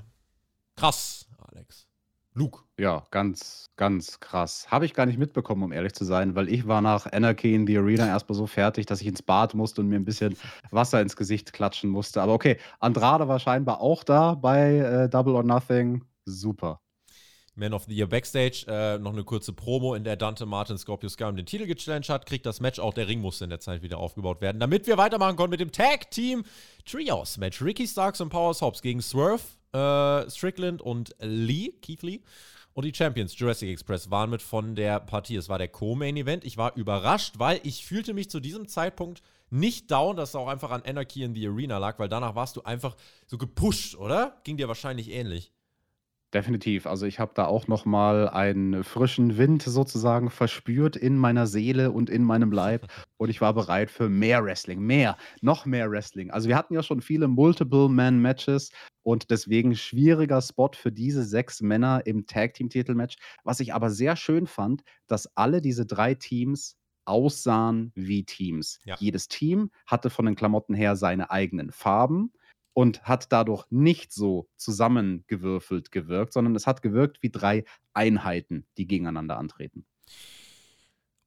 Krass, Alex. Luke. Ja, ganz, ganz krass. Habe ich gar nicht mitbekommen, um ehrlich zu sein, weil ich war nach Anarchy in the Arena erstmal so fertig, dass ich ins Bad musste und mir ein bisschen Wasser ins Gesicht klatschen musste. Aber okay, Andrade war scheinbar auch da bei äh, Double or Nothing. Super. Man of the Year Backstage, äh, noch eine kurze Promo, in der Dante Martin Scorpio Sky um den Titel gechallenged hat, kriegt das Match, auch der Ring musste in der Zeit wieder aufgebaut werden, damit wir weitermachen konnten mit dem Tag Team Trios Match. Ricky Starks und Powers Hobbs gegen Swerve, äh, Strickland und Lee, Keith Lee. Und die Champions Jurassic Express waren mit von der Partie. Es war der Co-Main-Event. Ich war überrascht, weil ich fühlte mich zu diesem Zeitpunkt nicht down, dass es auch einfach an Anarchy in the Arena lag, weil danach warst du einfach so gepusht, oder? Ging dir wahrscheinlich ähnlich. Definitiv. Also, ich habe da auch noch mal einen frischen Wind sozusagen verspürt in meiner Seele und in meinem Leib und ich war bereit für mehr Wrestling, mehr, noch mehr Wrestling. Also, wir hatten ja schon viele Multiple-Man-Matches und deswegen schwieriger Spot für diese sechs Männer im Tag-Team-Titelmatch. Was ich aber sehr schön fand, dass alle diese drei Teams aussahen wie Teams. Ja. Jedes Team hatte von den Klamotten her seine eigenen Farben und hat dadurch nicht so zusammengewürfelt gewirkt, sondern es hat gewirkt wie drei Einheiten, die gegeneinander antreten.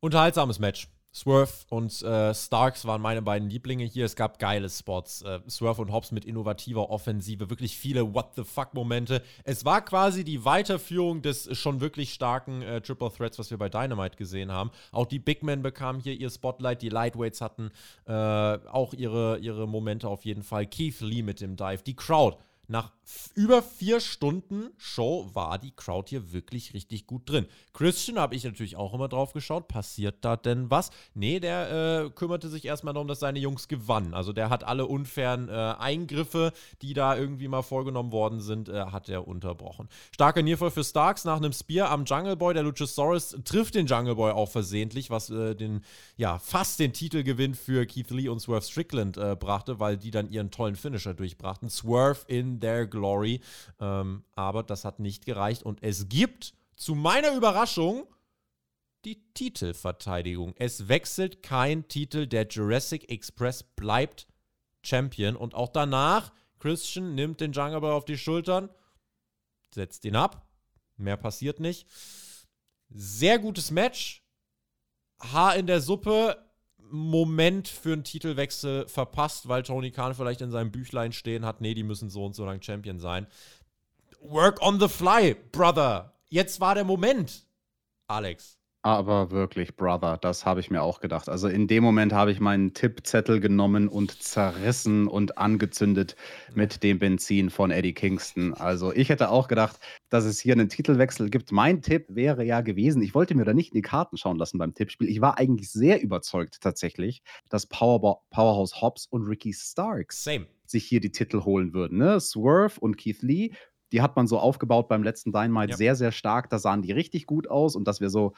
Unterhaltsames Match. Swerve und äh, Starks waren meine beiden Lieblinge hier. Es gab geile Spots. Äh, Swerve und Hobbs mit innovativer Offensive, wirklich viele What the fuck-Momente. Es war quasi die Weiterführung des schon wirklich starken äh, Triple Threats, was wir bei Dynamite gesehen haben. Auch die Big Men bekamen hier ihr Spotlight, die Lightweights hatten äh, auch ihre, ihre Momente auf jeden Fall. Keith Lee mit dem Dive. Die Crowd nach über vier Stunden Show war die Crowd hier wirklich richtig gut drin. Christian habe ich natürlich auch immer drauf geschaut. Passiert da denn was? Nee, der äh, kümmerte sich erstmal darum, dass seine Jungs gewannen. Also der hat alle unfairen äh, Eingriffe, die da irgendwie mal vorgenommen worden sind, äh, hat er unterbrochen. Starker Nierfall für Starks nach einem Spear am Jungle Boy. Der Luchasaurus trifft den Jungle Boy auch versehentlich, was äh, den, ja, fast den Titelgewinn für Keith Lee und Swerve Strickland äh, brachte, weil die dann ihren tollen Finisher durchbrachten. Swerve in their glory. Ähm, aber das hat nicht gereicht und es gibt zu meiner Überraschung die Titelverteidigung. Es wechselt kein Titel. Der Jurassic Express bleibt Champion und auch danach Christian nimmt den Jungle Boy auf die Schultern, setzt ihn ab. Mehr passiert nicht. Sehr gutes Match. Haar in der Suppe. Moment für einen Titelwechsel verpasst, weil Tony Khan vielleicht in seinem Büchlein stehen hat, nee, die müssen so und so lang Champion sein. Work on the fly, Brother. Jetzt war der Moment, Alex. Aber wirklich, Brother, das habe ich mir auch gedacht. Also in dem Moment habe ich meinen Tippzettel genommen und zerrissen und angezündet mit dem Benzin von Eddie Kingston. Also ich hätte auch gedacht, dass es hier einen Titelwechsel gibt. Mein Tipp wäre ja gewesen, ich wollte mir da nicht in die Karten schauen lassen beim Tippspiel. Ich war eigentlich sehr überzeugt tatsächlich, dass Power Powerhouse Hobbs und Ricky Starks Same. sich hier die Titel holen würden. Ne? Swerve und Keith Lee die hat man so aufgebaut beim letzten Dynamite ja. sehr, sehr stark. Da sahen die richtig gut aus und dass wir so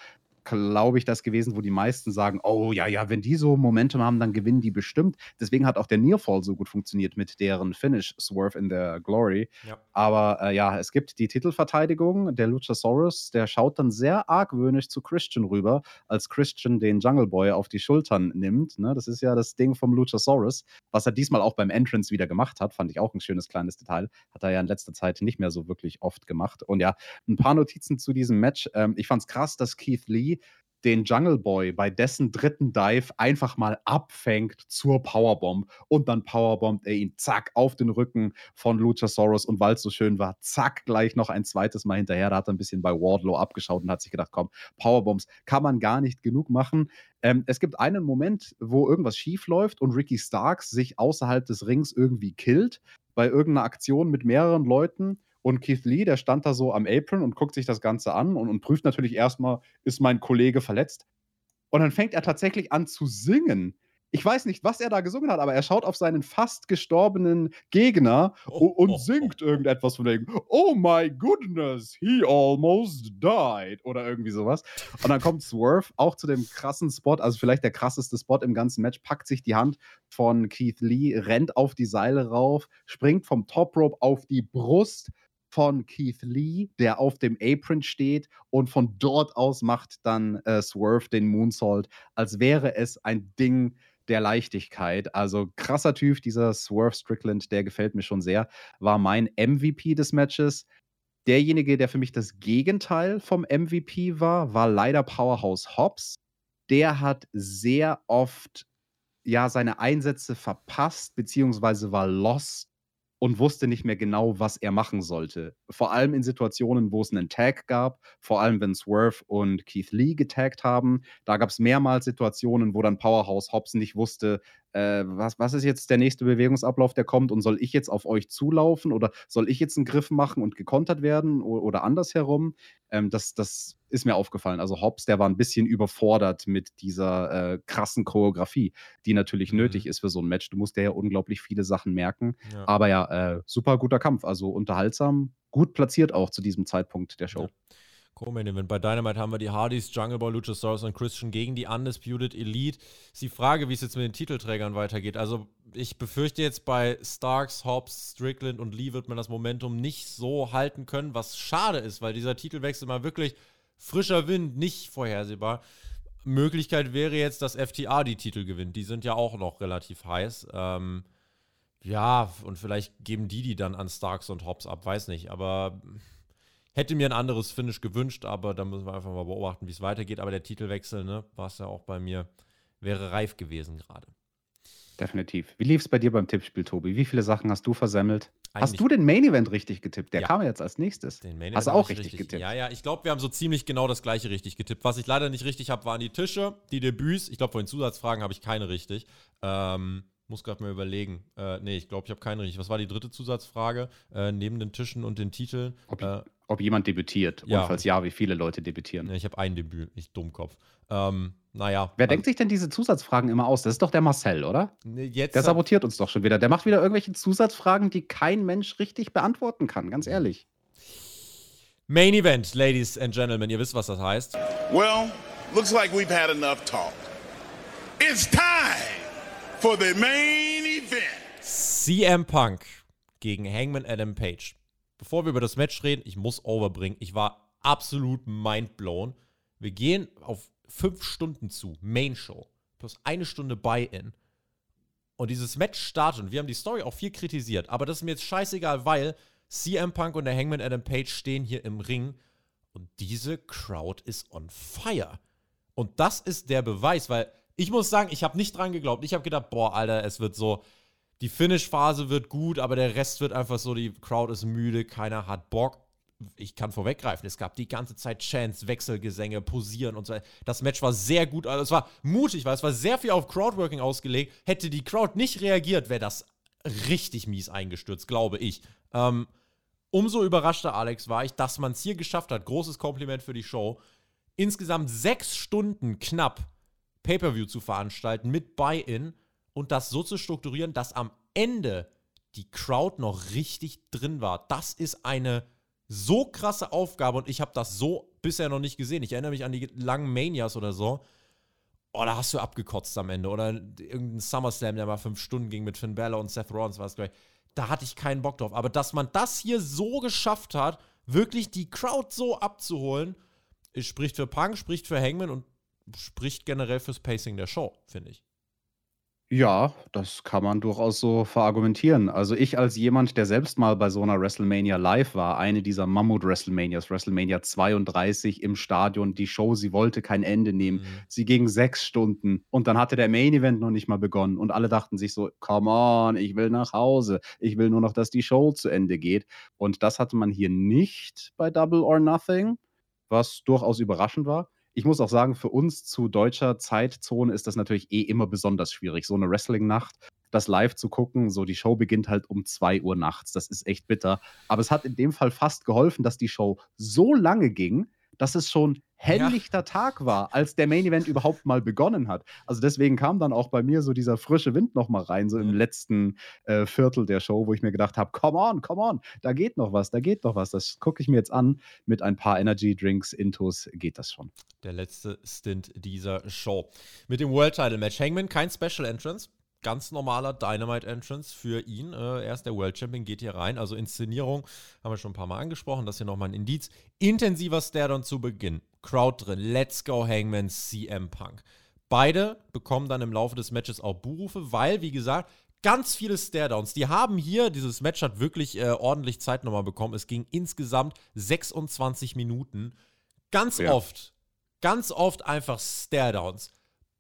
glaube ich, das gewesen, wo die meisten sagen, oh ja, ja, wenn die so Momentum haben, dann gewinnen die bestimmt. Deswegen hat auch der Nearfall so gut funktioniert mit deren Finish Swerve in der Glory. Ja. Aber äh, ja, es gibt die Titelverteidigung. Der Luchasaurus, der schaut dann sehr argwöhnisch zu Christian rüber, als Christian den Jungle Boy auf die Schultern nimmt. Ne? Das ist ja das Ding vom Luchasaurus, was er diesmal auch beim Entrance wieder gemacht hat. Fand ich auch ein schönes kleines Detail. Hat er ja in letzter Zeit nicht mehr so wirklich oft gemacht. Und ja, ein paar Notizen zu diesem Match. Ähm, ich fand es krass, dass Keith Lee den Jungle Boy bei dessen dritten Dive einfach mal abfängt zur Powerbomb und dann powerbombt er ihn zack auf den Rücken von Luchasaurus und weil es so schön war, zack gleich noch ein zweites Mal hinterher. Da hat er ein bisschen bei Wardlow abgeschaut und hat sich gedacht, komm, Powerbombs kann man gar nicht genug machen. Ähm, es gibt einen Moment, wo irgendwas schief läuft und Ricky Starks sich außerhalb des Rings irgendwie killt bei irgendeiner Aktion mit mehreren Leuten und Keith Lee, der stand da so am Apron und guckt sich das Ganze an und, und prüft natürlich erstmal, ist mein Kollege verletzt? Und dann fängt er tatsächlich an zu singen. Ich weiß nicht, was er da gesungen hat, aber er schaut auf seinen fast gestorbenen Gegner oh, und oh, singt oh, irgendetwas von wegen, oh my goodness, he almost died oder irgendwie sowas. Und dann kommt Swerve auch zu dem krassen Spot, also vielleicht der krasseste Spot im ganzen Match, packt sich die Hand von Keith Lee, rennt auf die Seile rauf, springt vom Top Rope auf die Brust von Keith Lee, der auf dem Apron steht und von dort aus macht dann äh, Swerve den Moonsault, als wäre es ein Ding der Leichtigkeit. Also krasser Typ, dieser Swerve Strickland, der gefällt mir schon sehr, war mein MVP des Matches. Derjenige, der für mich das Gegenteil vom MVP war, war leider Powerhouse Hobbs. Der hat sehr oft ja seine Einsätze verpasst, beziehungsweise war lost und wusste nicht mehr genau, was er machen sollte. Vor allem in Situationen, wo es einen Tag gab, vor allem wenn Swerve und Keith Lee getaggt haben. Da gab es mehrmals Situationen, wo dann Powerhouse Hobbs nicht wusste, äh, was, was ist jetzt der nächste Bewegungsablauf, der kommt und soll ich jetzt auf euch zulaufen oder soll ich jetzt einen Griff machen und gekontert werden oder, oder andersherum? Ähm, das, das ist mir aufgefallen. Also Hobbs, der war ein bisschen überfordert mit dieser äh, krassen Choreografie, die natürlich mhm. nötig ist für so ein Match. Du musst ja unglaublich viele Sachen merken. Ja. Aber ja, äh, super guter Kampf. Also unterhaltsam, gut platziert auch zu diesem Zeitpunkt der Show. Ja. Co-Main. Bei Dynamite haben wir die Hardys, Jungle Boy, Luchasaurus und Christian gegen die Undisputed Elite. Ist die Frage, wie es jetzt mit den Titelträgern weitergeht. Also, ich befürchte jetzt bei Starks, Hobbs, Strickland und Lee wird man das Momentum nicht so halten können, was schade ist, weil dieser Titelwechsel mal wirklich frischer Wind, nicht vorhersehbar. Möglichkeit wäre jetzt, dass FTA die Titel gewinnt. Die sind ja auch noch relativ heiß. Ähm, ja, und vielleicht geben die die dann an Starks und Hobbs ab, weiß nicht. Aber Hätte mir ein anderes Finish gewünscht, aber da müssen wir einfach mal beobachten, wie es weitergeht. Aber der Titelwechsel, ne, war es ja auch bei mir, wäre reif gewesen gerade. Definitiv. Wie lief es bei dir beim Tippspiel, Tobi? Wie viele Sachen hast du versemmelt? Eigentlich hast du den Main Event richtig getippt? Der ja. kam jetzt als nächstes. Den Main hast du auch richtig, richtig, getippt? Ja, ja. Ich glaube, wir haben so ziemlich genau das gleiche richtig getippt. Was ich leider nicht richtig habe, waren die Tische, die Debüts. Ich glaube, von den Zusatzfragen habe ich keine richtig. Ähm, muss gerade mal überlegen. Äh, nee, ich glaube, ich habe keine richtig. Was war die dritte Zusatzfrage? Äh, neben den Tischen und den Titeln. Ob, äh, ob jemand debütiert. Ja. Und falls ja, wie viele Leute debütieren. Ich habe ein Debüt, ich Dummkopf. Ähm, naja. Wer also, denkt sich denn diese Zusatzfragen immer aus? Das ist doch der Marcel, oder? Jetzt der sabotiert uns doch schon wieder. Der macht wieder irgendwelche Zusatzfragen, die kein Mensch richtig beantworten kann, ganz ehrlich. Main Event, Ladies and Gentlemen. Ihr wisst, was das heißt. Well, looks like we've had enough talk. It's time for the main event. CM Punk gegen Hangman Adam Page. Bevor wir über das Match reden, ich muss overbringen. Ich war absolut mindblown. Wir gehen auf fünf Stunden zu, Main Show, plus eine Stunde Buy-In. Und dieses Match startet, und wir haben die Story auch viel kritisiert, aber das ist mir jetzt scheißegal, weil CM Punk und der Hangman Adam Page stehen hier im Ring und diese Crowd ist on fire. Und das ist der Beweis, weil ich muss sagen, ich habe nicht dran geglaubt. Ich habe gedacht, boah, Alter, es wird so, die Finish-Phase wird gut, aber der Rest wird einfach so, die Crowd ist müde, keiner hat Bock. Ich kann vorweggreifen, es gab die ganze Zeit Chants, Wechselgesänge, Posieren und so. Das Match war sehr gut, also es war mutig, weil es war sehr viel auf Crowdworking ausgelegt. Hätte die Crowd nicht reagiert, wäre das richtig mies eingestürzt, glaube ich. Ähm, umso überraschter, Alex, war ich, dass man es hier geschafft hat. Großes Kompliment für die Show. Insgesamt sechs Stunden knapp Pay-Per-View zu veranstalten mit Buy-In und das so zu strukturieren, dass am Ende die Crowd noch richtig drin war. Das ist eine so krasse Aufgabe und ich habe das so bisher noch nicht gesehen. Ich erinnere mich an die langen Manias oder so. Oh, da hast du abgekotzt am Ende. Oder irgendein SummerSlam, der mal fünf Stunden ging mit Finn Balor und Seth Rollins, war es gleich. Da hatte ich keinen Bock drauf. Aber dass man das hier so geschafft hat, wirklich die Crowd so abzuholen, spricht für Punk, spricht für Hangman und spricht generell fürs Pacing der Show, finde ich. Ja, das kann man durchaus so verargumentieren. Also ich als jemand, der selbst mal bei so einer WrestleMania live war, eine dieser Mammut-WrestleManias, WrestleMania 32 im Stadion, die Show, sie wollte kein Ende nehmen. Mhm. Sie ging sechs Stunden und dann hatte der Main-Event noch nicht mal begonnen und alle dachten sich so, come on, ich will nach Hause. Ich will nur noch, dass die Show zu Ende geht. Und das hatte man hier nicht bei Double or Nothing, was durchaus überraschend war ich muss auch sagen, für uns zu deutscher Zeitzone ist das natürlich eh immer besonders schwierig. So eine Wrestling-Nacht, das live zu gucken, so die Show beginnt halt um 2 Uhr nachts. Das ist echt bitter. Aber es hat in dem Fall fast geholfen, dass die Show so lange ging, dass es schon helllichter ja. Tag war, als der Main Event überhaupt mal begonnen hat. Also deswegen kam dann auch bei mir so dieser frische Wind noch mal rein, so im letzten äh, Viertel der Show, wo ich mir gedacht habe, come on, come on, da geht noch was, da geht noch was. Das gucke ich mir jetzt an. Mit ein paar Energy Drinks, Intos geht das schon. Der letzte Stint dieser Show. Mit dem World Title Match Hangman, kein Special Entrance ganz normaler Dynamite-Entrance für ihn. Äh, er ist der World Champion, geht hier rein. Also Inszenierung haben wir schon ein paar Mal angesprochen. Das hier nochmal ein Indiz. Intensiver Stairdown zu Beginn. Crowd drin. Let's go Hangman CM Punk. Beide bekommen dann im Laufe des Matches auch Buhrufe, weil, wie gesagt, ganz viele Staredowns. Die haben hier, dieses Match hat wirklich äh, ordentlich Zeit nochmal bekommen. Es ging insgesamt 26 Minuten. Ganz ja. oft, ganz oft einfach Staredowns.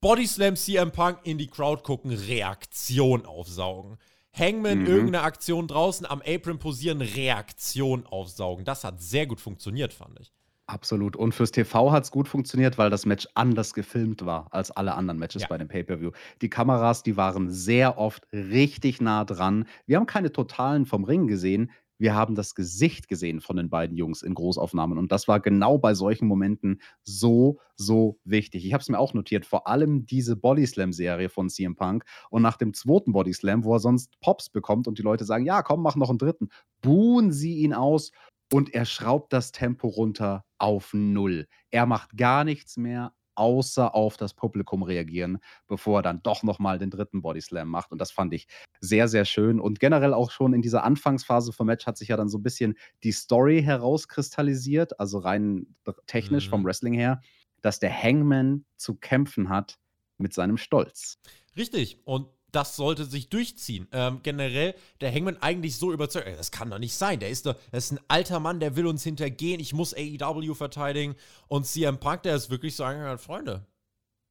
Bodyslam CM Punk in die Crowd gucken, Reaktion aufsaugen. Hangman mhm. irgendeine Aktion draußen am Apron posieren, Reaktion aufsaugen. Das hat sehr gut funktioniert, fand ich. Absolut. Und fürs TV hat es gut funktioniert, weil das Match anders gefilmt war als alle anderen Matches ja. bei dem Pay-Per-View. Die Kameras, die waren sehr oft richtig nah dran. Wir haben keine Totalen vom Ring gesehen wir haben das Gesicht gesehen von den beiden Jungs in Großaufnahmen. Und das war genau bei solchen Momenten so, so wichtig. Ich habe es mir auch notiert, vor allem diese Bodyslam-Serie von CM Punk. Und nach dem zweiten Bodyslam, wo er sonst Pops bekommt und die Leute sagen, ja, komm, mach noch einen dritten, buhen sie ihn aus und er schraubt das Tempo runter auf Null. Er macht gar nichts mehr, außer auf das Publikum reagieren, bevor er dann doch nochmal den dritten Bodyslam macht. Und das fand ich sehr, sehr schön. Und generell auch schon in dieser Anfangsphase vom Match hat sich ja dann so ein bisschen die Story herauskristallisiert, also rein technisch mhm. vom Wrestling her, dass der Hangman zu kämpfen hat mit seinem Stolz. Richtig. Und das sollte sich durchziehen. Ähm, generell, der Hangman eigentlich so überzeugt, das kann doch nicht sein. Der ist, doch, das ist ein alter Mann, der will uns hintergehen. Ich muss AEW verteidigen. Und CM Punk, der ist wirklich so angegangen, Freunde,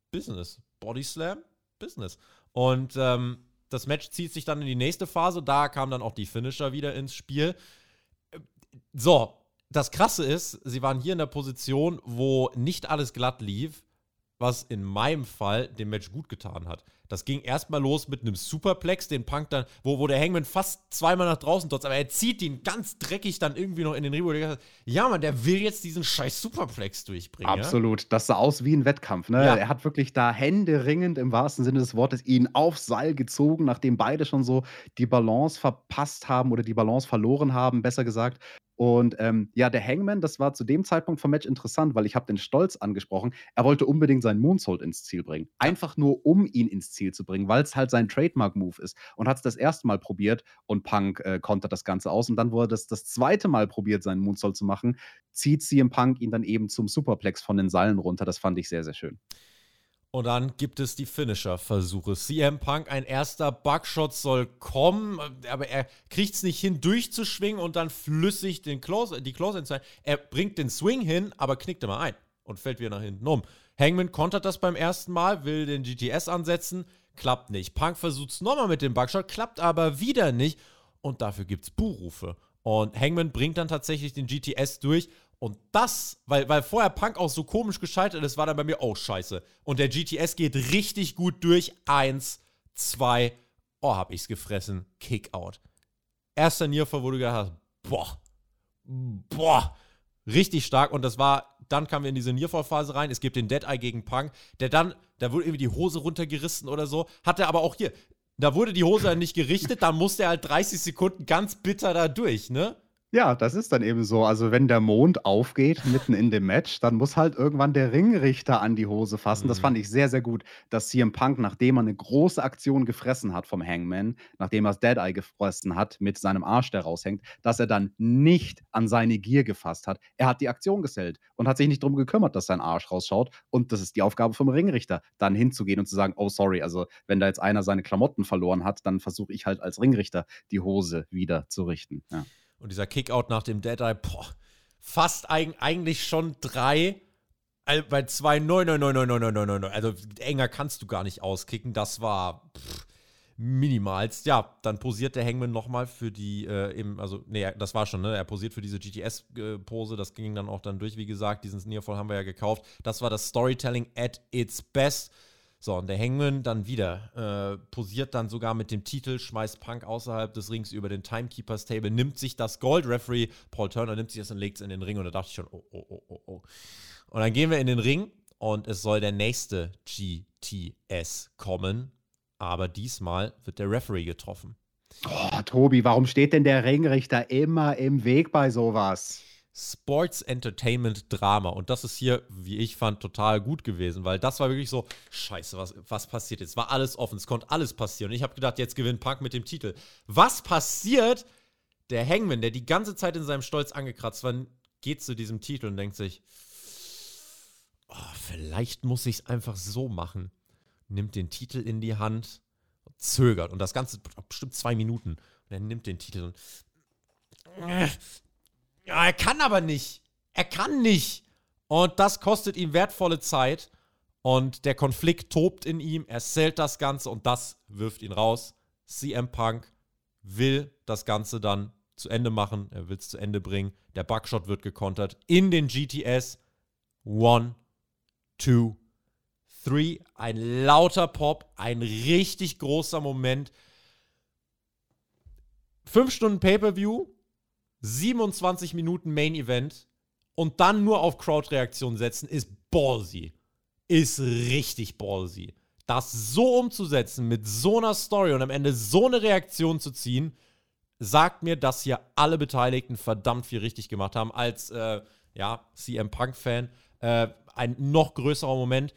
Business. Body Slam, Business. Und ähm, das Match zieht sich dann in die nächste Phase. Da kam dann auch die Finisher wieder ins Spiel. So, das Krasse ist, sie waren hier in der Position, wo nicht alles glatt lief was in meinem Fall dem Match gut getan hat. Das ging erstmal los mit einem Superplex, den Punk dann, wo, wo der Hangman fast zweimal nach draußen trotz, aber er zieht ihn ganz dreckig dann irgendwie noch in den Ribo. Ja, man, der will jetzt diesen scheiß Superplex durchbringen. Absolut. Ja? Das sah aus wie ein Wettkampf. Ne? Ja. Er hat wirklich da händeringend im wahrsten Sinne des Wortes ihn aufs Seil gezogen, nachdem beide schon so die Balance verpasst haben oder die Balance verloren haben, besser gesagt. Und ähm, ja, der Hangman, das war zu dem Zeitpunkt vom Match interessant, weil ich habe den Stolz angesprochen. Er wollte unbedingt seinen Moonsault ins Ziel bringen. Einfach nur, um ihn ins Ziel zu bringen, weil es halt sein Trademark-Move ist. Und hat es das erste Mal probiert und Punk äh, kontert das Ganze aus. Und dann, wo er das das zweite Mal probiert, seinen Moonsault zu machen, zieht CM Punk ihn dann eben zum Superplex von den Seilen runter. Das fand ich sehr, sehr schön. Und dann gibt es die Finisher-Versuche. CM Punk, ein erster Bugshot soll kommen, aber er kriegt es nicht hin, durchzuschwingen und dann flüssig den Close, die Close Inside. Er bringt den Swing hin, aber knickt immer ein und fällt wieder nach hinten um. Hangman kontert das beim ersten Mal, will den GTS ansetzen, klappt nicht. Punk versucht es nochmal mit dem Bugshot, klappt aber wieder nicht und dafür gibt es Buhrufe. Und Hangman bringt dann tatsächlich den GTS durch und das, weil, weil vorher Punk auch so komisch gescheitert ist, war dann bei mir, oh scheiße. Und der GTS geht richtig gut durch. Eins, zwei, oh, hab ich's gefressen. Kickout. Erster Nearfall, wo du gedacht hast, boah, boah, richtig stark. Und das war, dann kamen wir in diese Nearfall-Phase rein. Es gibt den Dead Eye gegen Punk, der dann, da wurde irgendwie die Hose runtergerissen oder so. Hat er aber auch hier, da wurde die Hose nicht gerichtet, dann musste er halt 30 Sekunden ganz bitter da durch, ne? Ja, das ist dann eben so. Also, wenn der Mond aufgeht mitten in dem Match, dann muss halt irgendwann der Ringrichter an die Hose fassen. Das mhm. fand ich sehr, sehr gut, dass CM Punk, nachdem er eine große Aktion gefressen hat vom Hangman, nachdem er das Dead Eye gefressen hat mit seinem Arsch, der raushängt, dass er dann nicht an seine Gier gefasst hat. Er hat die Aktion gesellt und hat sich nicht darum gekümmert, dass sein Arsch rausschaut. Und das ist die Aufgabe vom Ringrichter, dann hinzugehen und zu sagen: „Oh, sorry, also, wenn da jetzt einer seine Klamotten verloren hat, dann versuche ich halt als Ringrichter, die Hose wieder zu richten“, ja. Und dieser Kickout nach dem Dead Eye, boah, fast eigentlich schon drei. Bei zwei 9, 9, 9, 9, 9, 9, 9, 9. Also enger kannst du gar nicht auskicken. Das war minimalst. Ja, dann posiert der Hangman nochmal für die, äh, eben, also, nee, das war schon, ne? Er posiert für diese GTS-Pose. Das ging dann auch dann durch, wie gesagt. Diesen Nearfall haben wir ja gekauft. Das war das Storytelling at its best. So, und der Hangman dann wieder, äh, posiert dann sogar mit dem Titel, schmeißt Punk außerhalb des Rings über den Timekeepers Table, nimmt sich das Gold Referee, Paul Turner nimmt sich das und legt es in den Ring und da dachte ich schon, oh, oh, oh, oh, oh. Und dann gehen wir in den Ring und es soll der nächste GTS kommen, aber diesmal wird der Referee getroffen. Oh, Tobi, warum steht denn der Ringrichter immer im Weg bei sowas? Sports Entertainment Drama. Und das ist hier, wie ich fand, total gut gewesen, weil das war wirklich so, scheiße, was, was passiert jetzt? War alles offen, es konnte alles passieren. Und ich habe gedacht, jetzt gewinnt Punk mit dem Titel. Was passiert? Der Hangman, der die ganze Zeit in seinem Stolz angekratzt war, geht zu diesem Titel und denkt sich, oh, vielleicht muss ich es einfach so machen. Nimmt den Titel in die Hand, zögert und das Ganze bestimmt zwei Minuten. Und er nimmt den Titel und ja, er kann aber nicht. Er kann nicht. Und das kostet ihm wertvolle Zeit. Und der Konflikt tobt in ihm. Er zählt das Ganze und das wirft ihn raus. CM Punk will das Ganze dann zu Ende machen. Er will es zu Ende bringen. Der Buckshot wird gekontert in den GTS. One, two, three. Ein lauter Pop. Ein richtig großer Moment. Fünf Stunden Pay-Per-View 27 Minuten Main Event und dann nur auf Crowd-Reaktion setzen, ist ballsy. Ist richtig ballsy. Das so umzusetzen mit so einer Story und am Ende so eine Reaktion zu ziehen, sagt mir, dass hier alle Beteiligten verdammt viel richtig gemacht haben. Als äh, ja, CM Punk-Fan äh, ein noch größerer Moment.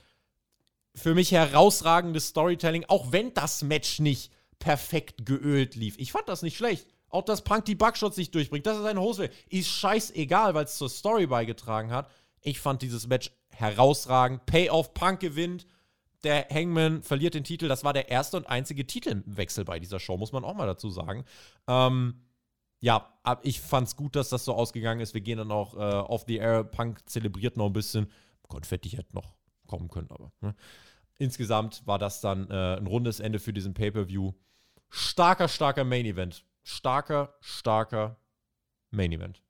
Für mich herausragendes Storytelling, auch wenn das Match nicht perfekt geölt lief. Ich fand das nicht schlecht. Auch dass Punk die Bugshots nicht durchbringt, dass er seine Hose ist scheißegal, weil es zur Story beigetragen hat. Ich fand dieses Match herausragend. Payoff, Punk gewinnt. Der Hangman verliert den Titel. Das war der erste und einzige Titelwechsel bei dieser Show, muss man auch mal dazu sagen. Ähm, ja, ich fand's gut, dass das so ausgegangen ist. Wir gehen dann auch äh, off the air. Punk zelebriert noch ein bisschen. Konfetti hätte noch kommen können, aber. Ne? Insgesamt war das dann äh, ein rundes Ende für diesen Pay-Per-View. Starker, starker Main Event starker, starker Main Event.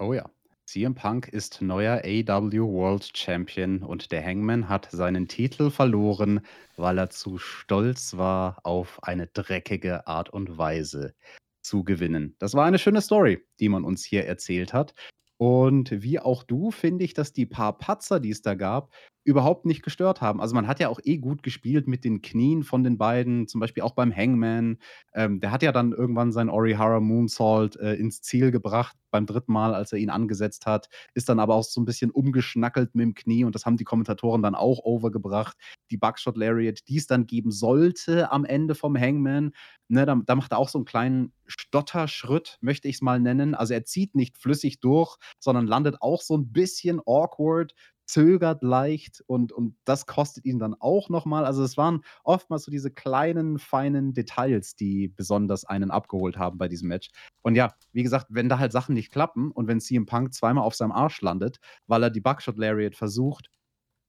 Oh ja. CM Punk ist neuer AW World Champion und der Hangman hat seinen Titel verloren, weil er zu stolz war, auf eine dreckige Art und Weise zu gewinnen. Das war eine schöne Story, die man uns hier erzählt hat. Und wie auch du finde ich, dass die paar Patzer, die es da gab, überhaupt nicht gestört haben. Also man hat ja auch eh gut gespielt mit den Knien von den beiden, zum Beispiel auch beim Hangman. Ähm, der hat ja dann irgendwann sein Orihara Moonsault äh, ins Ziel gebracht beim dritten Mal, als er ihn angesetzt hat, ist dann aber auch so ein bisschen umgeschnackelt mit dem Knie und das haben die Kommentatoren dann auch overgebracht. Die Buckshot Lariat, die es dann geben sollte am Ende vom Hangman, ne, da, da macht er auch so einen kleinen Stotterschritt, möchte ich es mal nennen. Also er zieht nicht flüssig durch, sondern landet auch so ein bisschen awkward zögert leicht und, und das kostet ihn dann auch nochmal. Also es waren oftmals so diese kleinen, feinen Details, die besonders einen abgeholt haben bei diesem Match. Und ja, wie gesagt, wenn da halt Sachen nicht klappen und wenn CM Punk zweimal auf seinem Arsch landet, weil er die Buckshot Lariat versucht,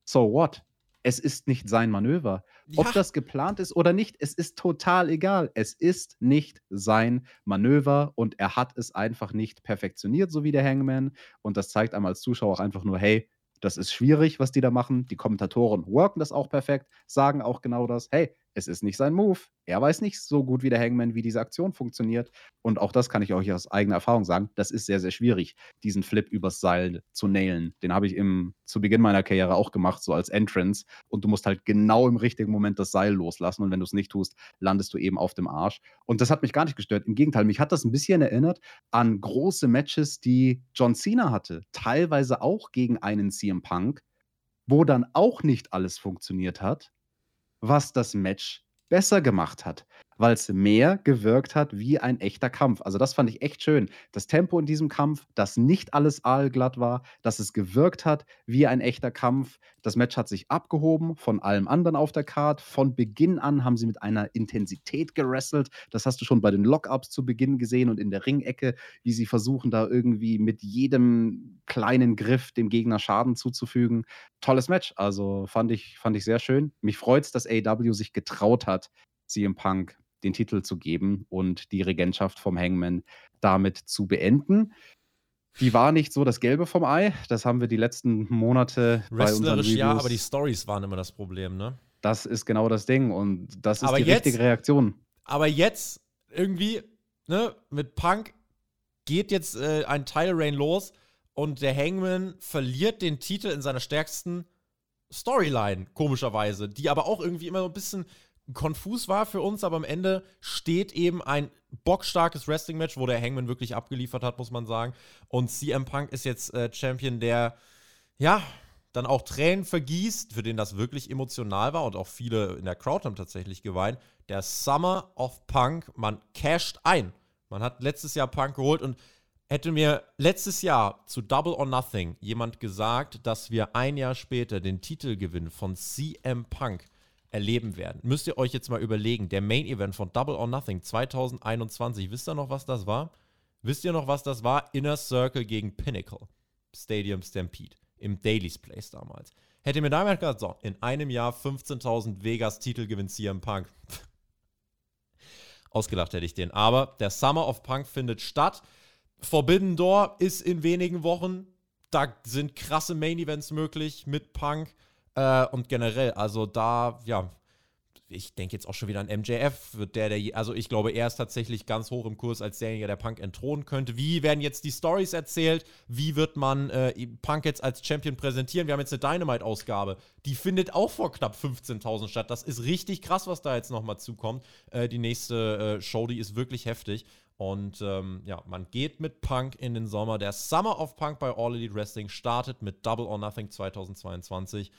so what? Es ist nicht sein Manöver. Ja. Ob das geplant ist oder nicht, es ist total egal. Es ist nicht sein Manöver und er hat es einfach nicht perfektioniert, so wie der Hangman. Und das zeigt einem als Zuschauer auch einfach nur, hey, das ist schwierig, was die da machen. Die Kommentatoren worken das auch perfekt, sagen auch genau das. Hey, es ist nicht sein Move. Er weiß nicht so gut wie der Hangman, wie diese Aktion funktioniert. Und auch das kann ich euch aus eigener Erfahrung sagen. Das ist sehr, sehr schwierig, diesen Flip übers Seil zu nailen. Den habe ich im, zu Beginn meiner Karriere auch gemacht, so als Entrance. Und du musst halt genau im richtigen Moment das Seil loslassen. Und wenn du es nicht tust, landest du eben auf dem Arsch. Und das hat mich gar nicht gestört. Im Gegenteil, mich hat das ein bisschen erinnert an große Matches, die John Cena hatte. Teilweise auch gegen einen CM Punk, wo dann auch nicht alles funktioniert hat was das Match besser gemacht hat weil es mehr gewirkt hat wie ein echter Kampf. Also das fand ich echt schön. Das Tempo in diesem Kampf, dass nicht alles aalglatt war, dass es gewirkt hat wie ein echter Kampf. Das Match hat sich abgehoben von allem anderen auf der Card. Von Beginn an haben sie mit einer Intensität gerasselt. Das hast du schon bei den Lockups zu Beginn gesehen und in der Ringecke, wie sie versuchen, da irgendwie mit jedem kleinen Griff dem Gegner Schaden zuzufügen. Tolles Match. Also fand ich, fand ich sehr schön. Mich freut es, dass AW sich getraut hat, CM Punk den Titel zu geben und die Regentschaft vom Hangman damit zu beenden. Die war nicht so das Gelbe vom Ei. Das haben wir die letzten Monate bei unseren Reviews. ja, aber die Stories waren immer das Problem, ne? Das ist genau das Ding und das ist aber die jetzt, richtige Reaktion. Aber jetzt irgendwie, ne, mit Punk geht jetzt äh, ein Title Reign los und der Hangman verliert den Titel in seiner stärksten Storyline, komischerweise, die aber auch irgendwie immer so ein bisschen konfus war für uns, aber am Ende steht eben ein bockstarkes Wrestling-Match, wo der Hangman wirklich abgeliefert hat, muss man sagen. Und CM Punk ist jetzt äh, Champion, der, ja, dann auch Tränen vergießt, für den das wirklich emotional war und auch viele in der Crowd haben tatsächlich geweint. Der Summer of Punk, man casht ein. Man hat letztes Jahr Punk geholt und hätte mir letztes Jahr zu Double or Nothing jemand gesagt, dass wir ein Jahr später den Titelgewinn von CM Punk erleben werden. Müsst ihr euch jetzt mal überlegen, der Main Event von Double or Nothing 2021, wisst ihr noch, was das war? Wisst ihr noch, was das war? Inner Circle gegen Pinnacle. Stadium Stampede. Im Daily's Place damals. Hätte mir damals gesagt, so, in einem Jahr 15.000 Vegas Titel gewinnt CM Punk. Ausgelacht hätte ich den. Aber der Summer of Punk findet statt. Forbidden Door ist in wenigen Wochen. Da sind krasse Main Events möglich mit Punk. Äh, und generell, also da, ja, ich denke jetzt auch schon wieder an MJF, wird der, der, also ich glaube, er ist tatsächlich ganz hoch im Kurs als derjenige, der Punk entthronen könnte. Wie werden jetzt die Stories erzählt? Wie wird man äh, Punk jetzt als Champion präsentieren? Wir haben jetzt eine Dynamite-Ausgabe. Die findet auch vor knapp 15.000 statt. Das ist richtig krass, was da jetzt nochmal zukommt. Äh, die nächste äh, Show, die ist wirklich heftig. Und ähm, ja, man geht mit Punk in den Sommer. Der Summer of Punk bei All Elite Wrestling startet mit Double or Nothing 2022.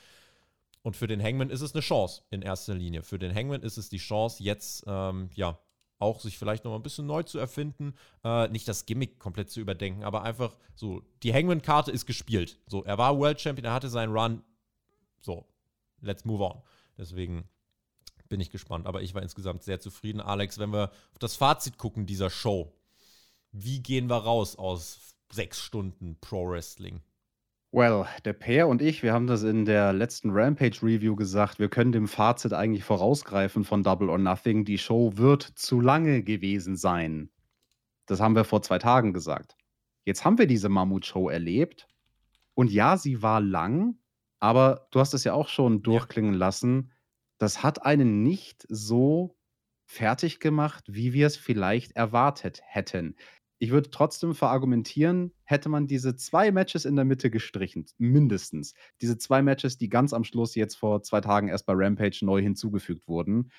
Und für den Hangman ist es eine Chance in erster Linie. Für den Hangman ist es die Chance, jetzt ähm, ja auch sich vielleicht noch mal ein bisschen neu zu erfinden, äh, nicht das Gimmick komplett zu überdenken, aber einfach so, die Hangman-Karte ist gespielt. So, er war World Champion, er hatte seinen Run. So, let's move on. Deswegen bin ich gespannt, aber ich war insgesamt sehr zufrieden. Alex, wenn wir auf das Fazit gucken dieser Show, wie gehen wir raus aus sechs Stunden Pro Wrestling? Well, der Peer und ich, wir haben das in der letzten Rampage-Review gesagt, wir können dem Fazit eigentlich vorausgreifen von Double or Nothing. Die Show wird zu lange gewesen sein. Das haben wir vor zwei Tagen gesagt. Jetzt haben wir diese Mammut-Show erlebt. Und ja, sie war lang, aber du hast es ja auch schon durchklingen lassen. Das hat einen nicht so fertig gemacht, wie wir es vielleicht erwartet hätten ich würde trotzdem verargumentieren, hätte man diese zwei Matches in der Mitte gestrichen, mindestens. Diese zwei Matches, die ganz am Schluss jetzt vor zwei Tagen erst bei Rampage neu hinzugefügt wurden,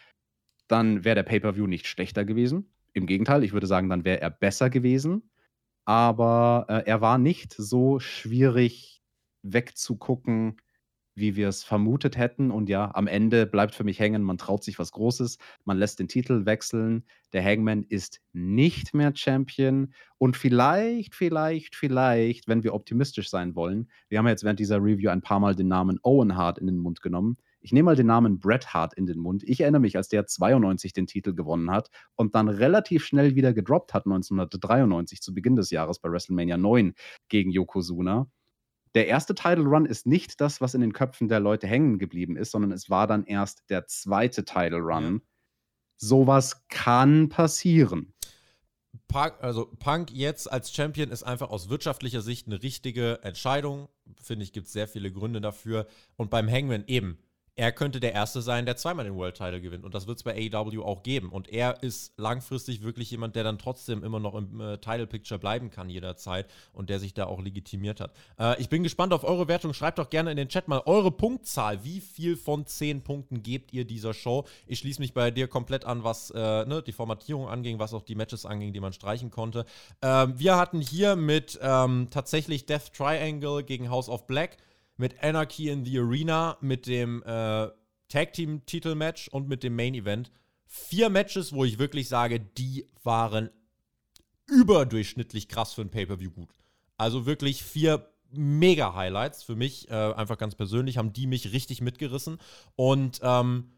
dann wäre der Pay-Per-View nicht schlechter gewesen. Im Gegenteil, ich würde sagen, dann wäre er besser gewesen. Aber äh, er war nicht so schwierig wegzugucken, wie wir es vermutet hätten. Und ja, am Ende bleibt für mich hängen, man traut sich was Großes, man lässt den Titel wechseln. Der Hangman ist nicht mehr Champion. Und vielleicht, vielleicht, vielleicht, wenn wir optimistisch sein wollen, wir haben jetzt während dieser Review ein paar Mal den Namen Owen Hart in den Mund genommen. Ich nehme mal den Namen Bret Hart in den Mund. Ich erinnere mich, als der 92 den Titel gewonnen hat und dann relativ schnell wieder gedroppt hat, 1993 zu Beginn des Jahres bei WrestleMania 9 gegen Yokozuna der erste Title Run ist nicht das, was in den Köpfen der Leute hängen geblieben ist, sondern es war dann erst der zweite Title Run. Ja. Sowas kann passieren. Punk, also Punk jetzt als Champion ist einfach aus wirtschaftlicher Sicht eine richtige Entscheidung. Finde ich, gibt es sehr viele Gründe dafür. Und beim Hangman eben er könnte der Erste sein, der zweimal den World Title gewinnt. Und das wird es bei AEW auch geben. Und er ist langfristig wirklich jemand, der dann trotzdem immer noch im äh, Title Picture bleiben kann jederzeit und der sich da auch legitimiert hat. Äh, ich bin gespannt auf eure Wertung. Schreibt doch gerne in den Chat mal eure Punktzahl. Wie viel von 10 Punkten gebt ihr dieser Show? Ich schließe mich bei dir komplett an, was äh, ne, die Formatierung anging, was auch die Matches anging, die man streichen konnte. Ähm, wir hatten hier mit ähm, tatsächlich Death Triangle gegen House of Black mit Anarchy in the Arena, mit dem äh, Tag Team Titelmatch und mit dem Main Event. Vier Matches, wo ich wirklich sage, die waren überdurchschnittlich krass für ein Pay-Per-View gut. Also wirklich vier mega Highlights für mich, äh, einfach ganz persönlich, haben die mich richtig mitgerissen. Und ähm,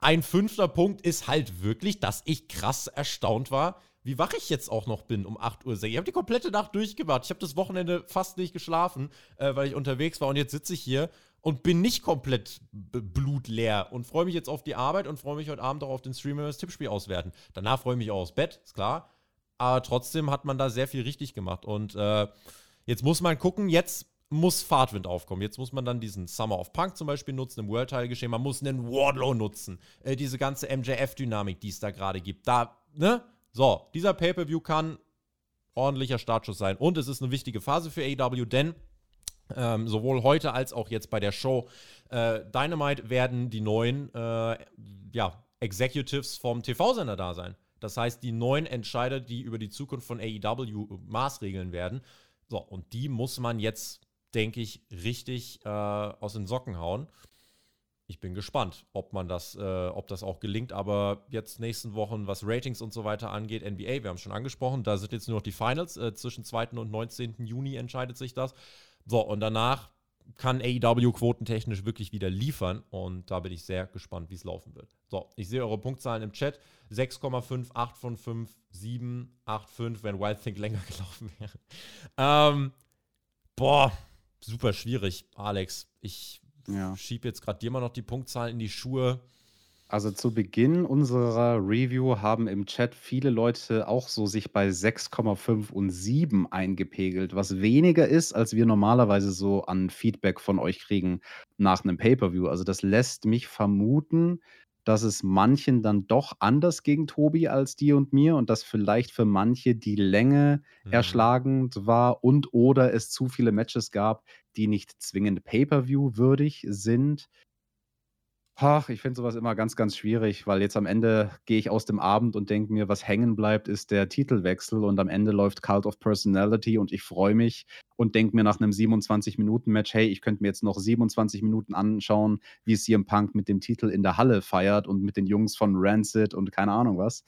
ein fünfter Punkt ist halt wirklich, dass ich krass erstaunt war, wie wach ich jetzt auch noch bin um 8 Uhr. Ich habe die komplette Nacht durchgewartet. Ich habe das Wochenende fast nicht geschlafen, äh, weil ich unterwegs war. Und jetzt sitze ich hier und bin nicht komplett blutleer und freue mich jetzt auf die Arbeit und freue mich heute Abend auch auf den Stream, wenn wir das Tippspiel auswerten. Danach freue ich mich auch aufs Bett, ist klar. Aber trotzdem hat man da sehr viel richtig gemacht. Und äh, jetzt muss man gucken, jetzt muss Fahrtwind aufkommen. Jetzt muss man dann diesen Summer of Punk zum Beispiel nutzen, im World Title geschehen. Man muss einen Wardlow nutzen. Äh, diese ganze MJF-Dynamik, die es da gerade gibt. Da, ne? So, dieser Pay-Per-View kann ordentlicher Startschuss sein. Und es ist eine wichtige Phase für AEW, denn ähm, sowohl heute als auch jetzt bei der Show äh, Dynamite werden die neuen äh, ja, Executives vom TV-Sender da sein. Das heißt, die neuen Entscheider, die über die Zukunft von AEW maßregeln werden. So, und die muss man jetzt, denke ich, richtig äh, aus den Socken hauen ich bin gespannt, ob man das, äh, ob das auch gelingt. Aber jetzt nächsten Wochen, was Ratings und so weiter angeht, NBA, wir haben es schon angesprochen, da sind jetzt nur noch die Finals. Äh, zwischen 2. und 19. Juni entscheidet sich das. So, und danach kann AEW quotentechnisch wirklich wieder liefern. Und da bin ich sehr gespannt, wie es laufen wird. So, ich sehe eure Punktzahlen im Chat. 6,5, 8 von 5, 7, 8, 5, wenn Wild Think länger gelaufen wäre. Ähm, boah, super schwierig, Alex. Ich ja. schieb jetzt gerade dir mal noch die Punktzahlen in die Schuhe. Also zu Beginn unserer Review haben im Chat viele Leute auch so sich bei 6,5 und 7 eingepegelt, was weniger ist, als wir normalerweise so an Feedback von euch kriegen nach einem Pay-per-View. Also das lässt mich vermuten, dass es manchen dann doch anders gegen Tobi als dir und mir und dass vielleicht für manche die Länge mhm. erschlagend war und oder es zu viele Matches gab, die nicht zwingend Pay-per-view würdig sind. Ach, ich finde sowas immer ganz, ganz schwierig, weil jetzt am Ende gehe ich aus dem Abend und denke mir, was hängen bleibt, ist der Titelwechsel und am Ende läuft Cult of Personality und ich freue mich und denke mir nach einem 27-Minuten-Match, hey, ich könnte mir jetzt noch 27 Minuten anschauen, wie CM Punk mit dem Titel in der Halle feiert und mit den Jungs von Rancid und keine Ahnung was.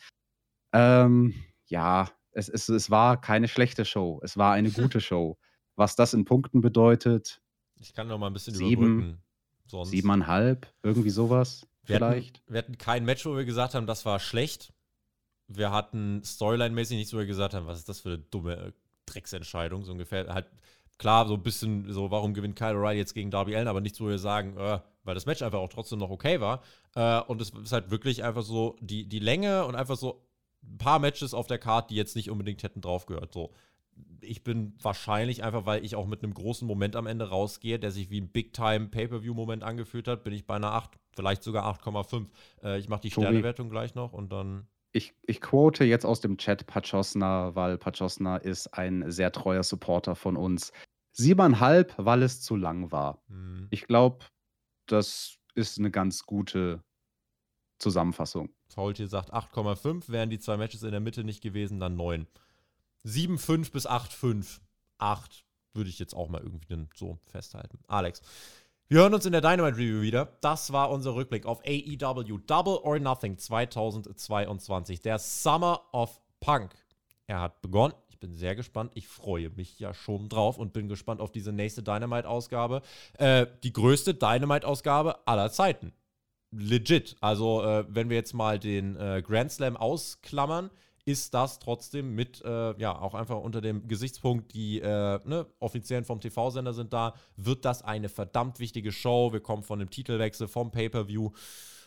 Ähm, ja, es, es, es war keine schlechte Show. Es war eine gute Show. Was das in Punkten bedeutet. Ich kann noch mal ein bisschen sieben, überbrücken. Sonst. Siebeneinhalb, irgendwie sowas wir vielleicht. Hatten, wir hatten kein Match, wo wir gesagt haben, das war schlecht. Wir hatten Storyline-mäßig nichts, wo wir gesagt haben, was ist das für eine dumme äh, Drecksentscheidung, so ungefähr. Halt, klar, so ein bisschen so, warum gewinnt Kyle O'Reilly jetzt gegen Darby Allen, aber nichts, wo wir sagen, äh, weil das Match einfach auch trotzdem noch okay war. Äh, und es ist halt wirklich einfach so die, die Länge und einfach so ein paar Matches auf der Karte, die jetzt nicht unbedingt hätten draufgehört. So ich bin wahrscheinlich einfach, weil ich auch mit einem großen Moment am Ende rausgehe, der sich wie ein Big-Time-Pay-Per-View-Moment angefühlt hat, bin ich bei einer 8, vielleicht sogar 8,5. Äh, ich mache die Sternewertung gleich noch und dann. Ich, ich quote jetzt aus dem Chat Pachosna, weil Pachosna ist ein sehr treuer Supporter von uns. Siebeneinhalb, weil es zu lang war. Hm. Ich glaube, das ist eine ganz gute Zusammenfassung. Faultier sagt 8,5, wären die zwei Matches in der Mitte nicht gewesen, dann 9. 7,5 bis 8,5. 8 würde ich jetzt auch mal irgendwie so festhalten. Alex, Wir hören uns in der Dynamite Review wieder. Das war unser Rückblick auf AEW Double or Nothing 2022. Der Summer of Punk. Er hat begonnen. Ich bin sehr gespannt. Ich freue mich ja schon drauf und bin gespannt auf diese nächste Dynamite-Ausgabe. Äh, die größte Dynamite-Ausgabe aller Zeiten. Legit. Also, äh, wenn wir jetzt mal den äh, Grand Slam ausklammern, ist das trotzdem mit, äh, ja, auch einfach unter dem Gesichtspunkt, die äh, ne, Offiziellen vom TV-Sender sind da, wird das eine verdammt wichtige Show. Wir kommen von dem Titelwechsel, vom Pay-Per-View.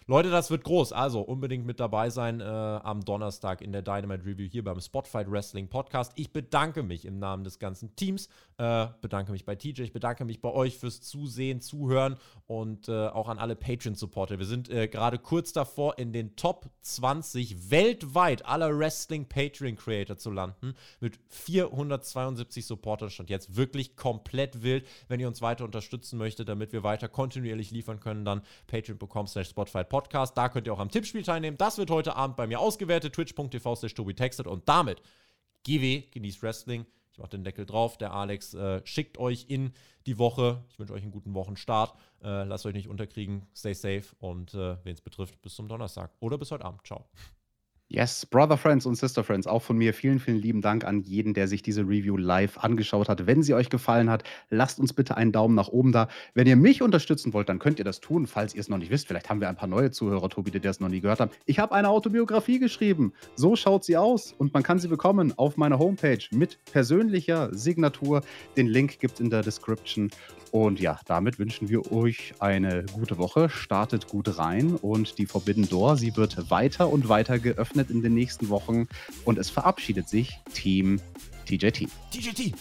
Leute, das wird groß. Also unbedingt mit dabei sein äh, am Donnerstag in der Dynamite Review hier beim Spotfight Wrestling Podcast. Ich bedanke mich im Namen des ganzen Teams, äh, bedanke mich bei TJ, ich bedanke mich bei euch fürs Zusehen, Zuhören und äh, auch an alle Patreon-Supporter. Wir sind äh, gerade kurz davor, in den Top 20 weltweit aller Wrestling-Patreon-Creator zu landen mit 472 Supportern. Stand jetzt wirklich komplett wild. Wenn ihr uns weiter unterstützen möchtet, damit wir weiter kontinuierlich liefern können, dann patreon.com slash spotfight Podcast. Da könnt ihr auch am Tippspiel teilnehmen. Das wird heute Abend bei mir ausgewertet. Twitch.tv slash Textet. Und damit, GW, genießt Wrestling. Ich mache den Deckel drauf. Der Alex äh, schickt euch in die Woche. Ich wünsche euch einen guten Wochenstart. Äh, lasst euch nicht unterkriegen. Stay safe. Und äh, wen es betrifft, bis zum Donnerstag. Oder bis heute Abend. Ciao. Yes, Brother Friends und Sister Friends, auch von mir vielen, vielen lieben Dank an jeden, der sich diese Review live angeschaut hat. Wenn sie euch gefallen hat, lasst uns bitte einen Daumen nach oben da. Wenn ihr mich unterstützen wollt, dann könnt ihr das tun, falls ihr es noch nicht wisst. Vielleicht haben wir ein paar neue Zuhörer, Tobi, die das noch nie gehört haben. Ich habe eine Autobiografie geschrieben. So schaut sie aus und man kann sie bekommen auf meiner Homepage mit persönlicher Signatur. Den Link gibt es in der Description. Und ja, damit wünschen wir euch eine gute Woche. Startet gut rein und die Forbidden Door, sie wird weiter und weiter geöffnet in den nächsten Wochen und es verabschiedet sich Team TJT. TJT!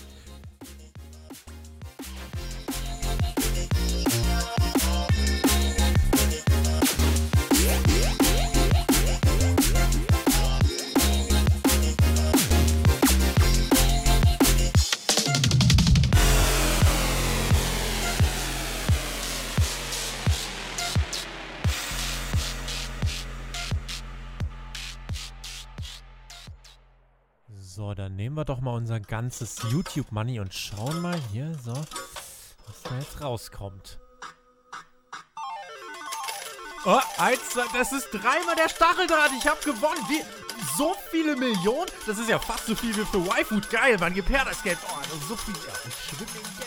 Nehmen wir doch mal unser ganzes YouTube-Money und schauen mal hier so, was da jetzt rauskommt. Oh, eins, zwei, das ist dreimal der Stacheldraht. Ich habe gewonnen. Wie, so viele Millionen? Das ist ja fast so viel wie für Y-Food. Geil, man. Gib her das Geld. Oh, das so viel. Ja, ich schwimme.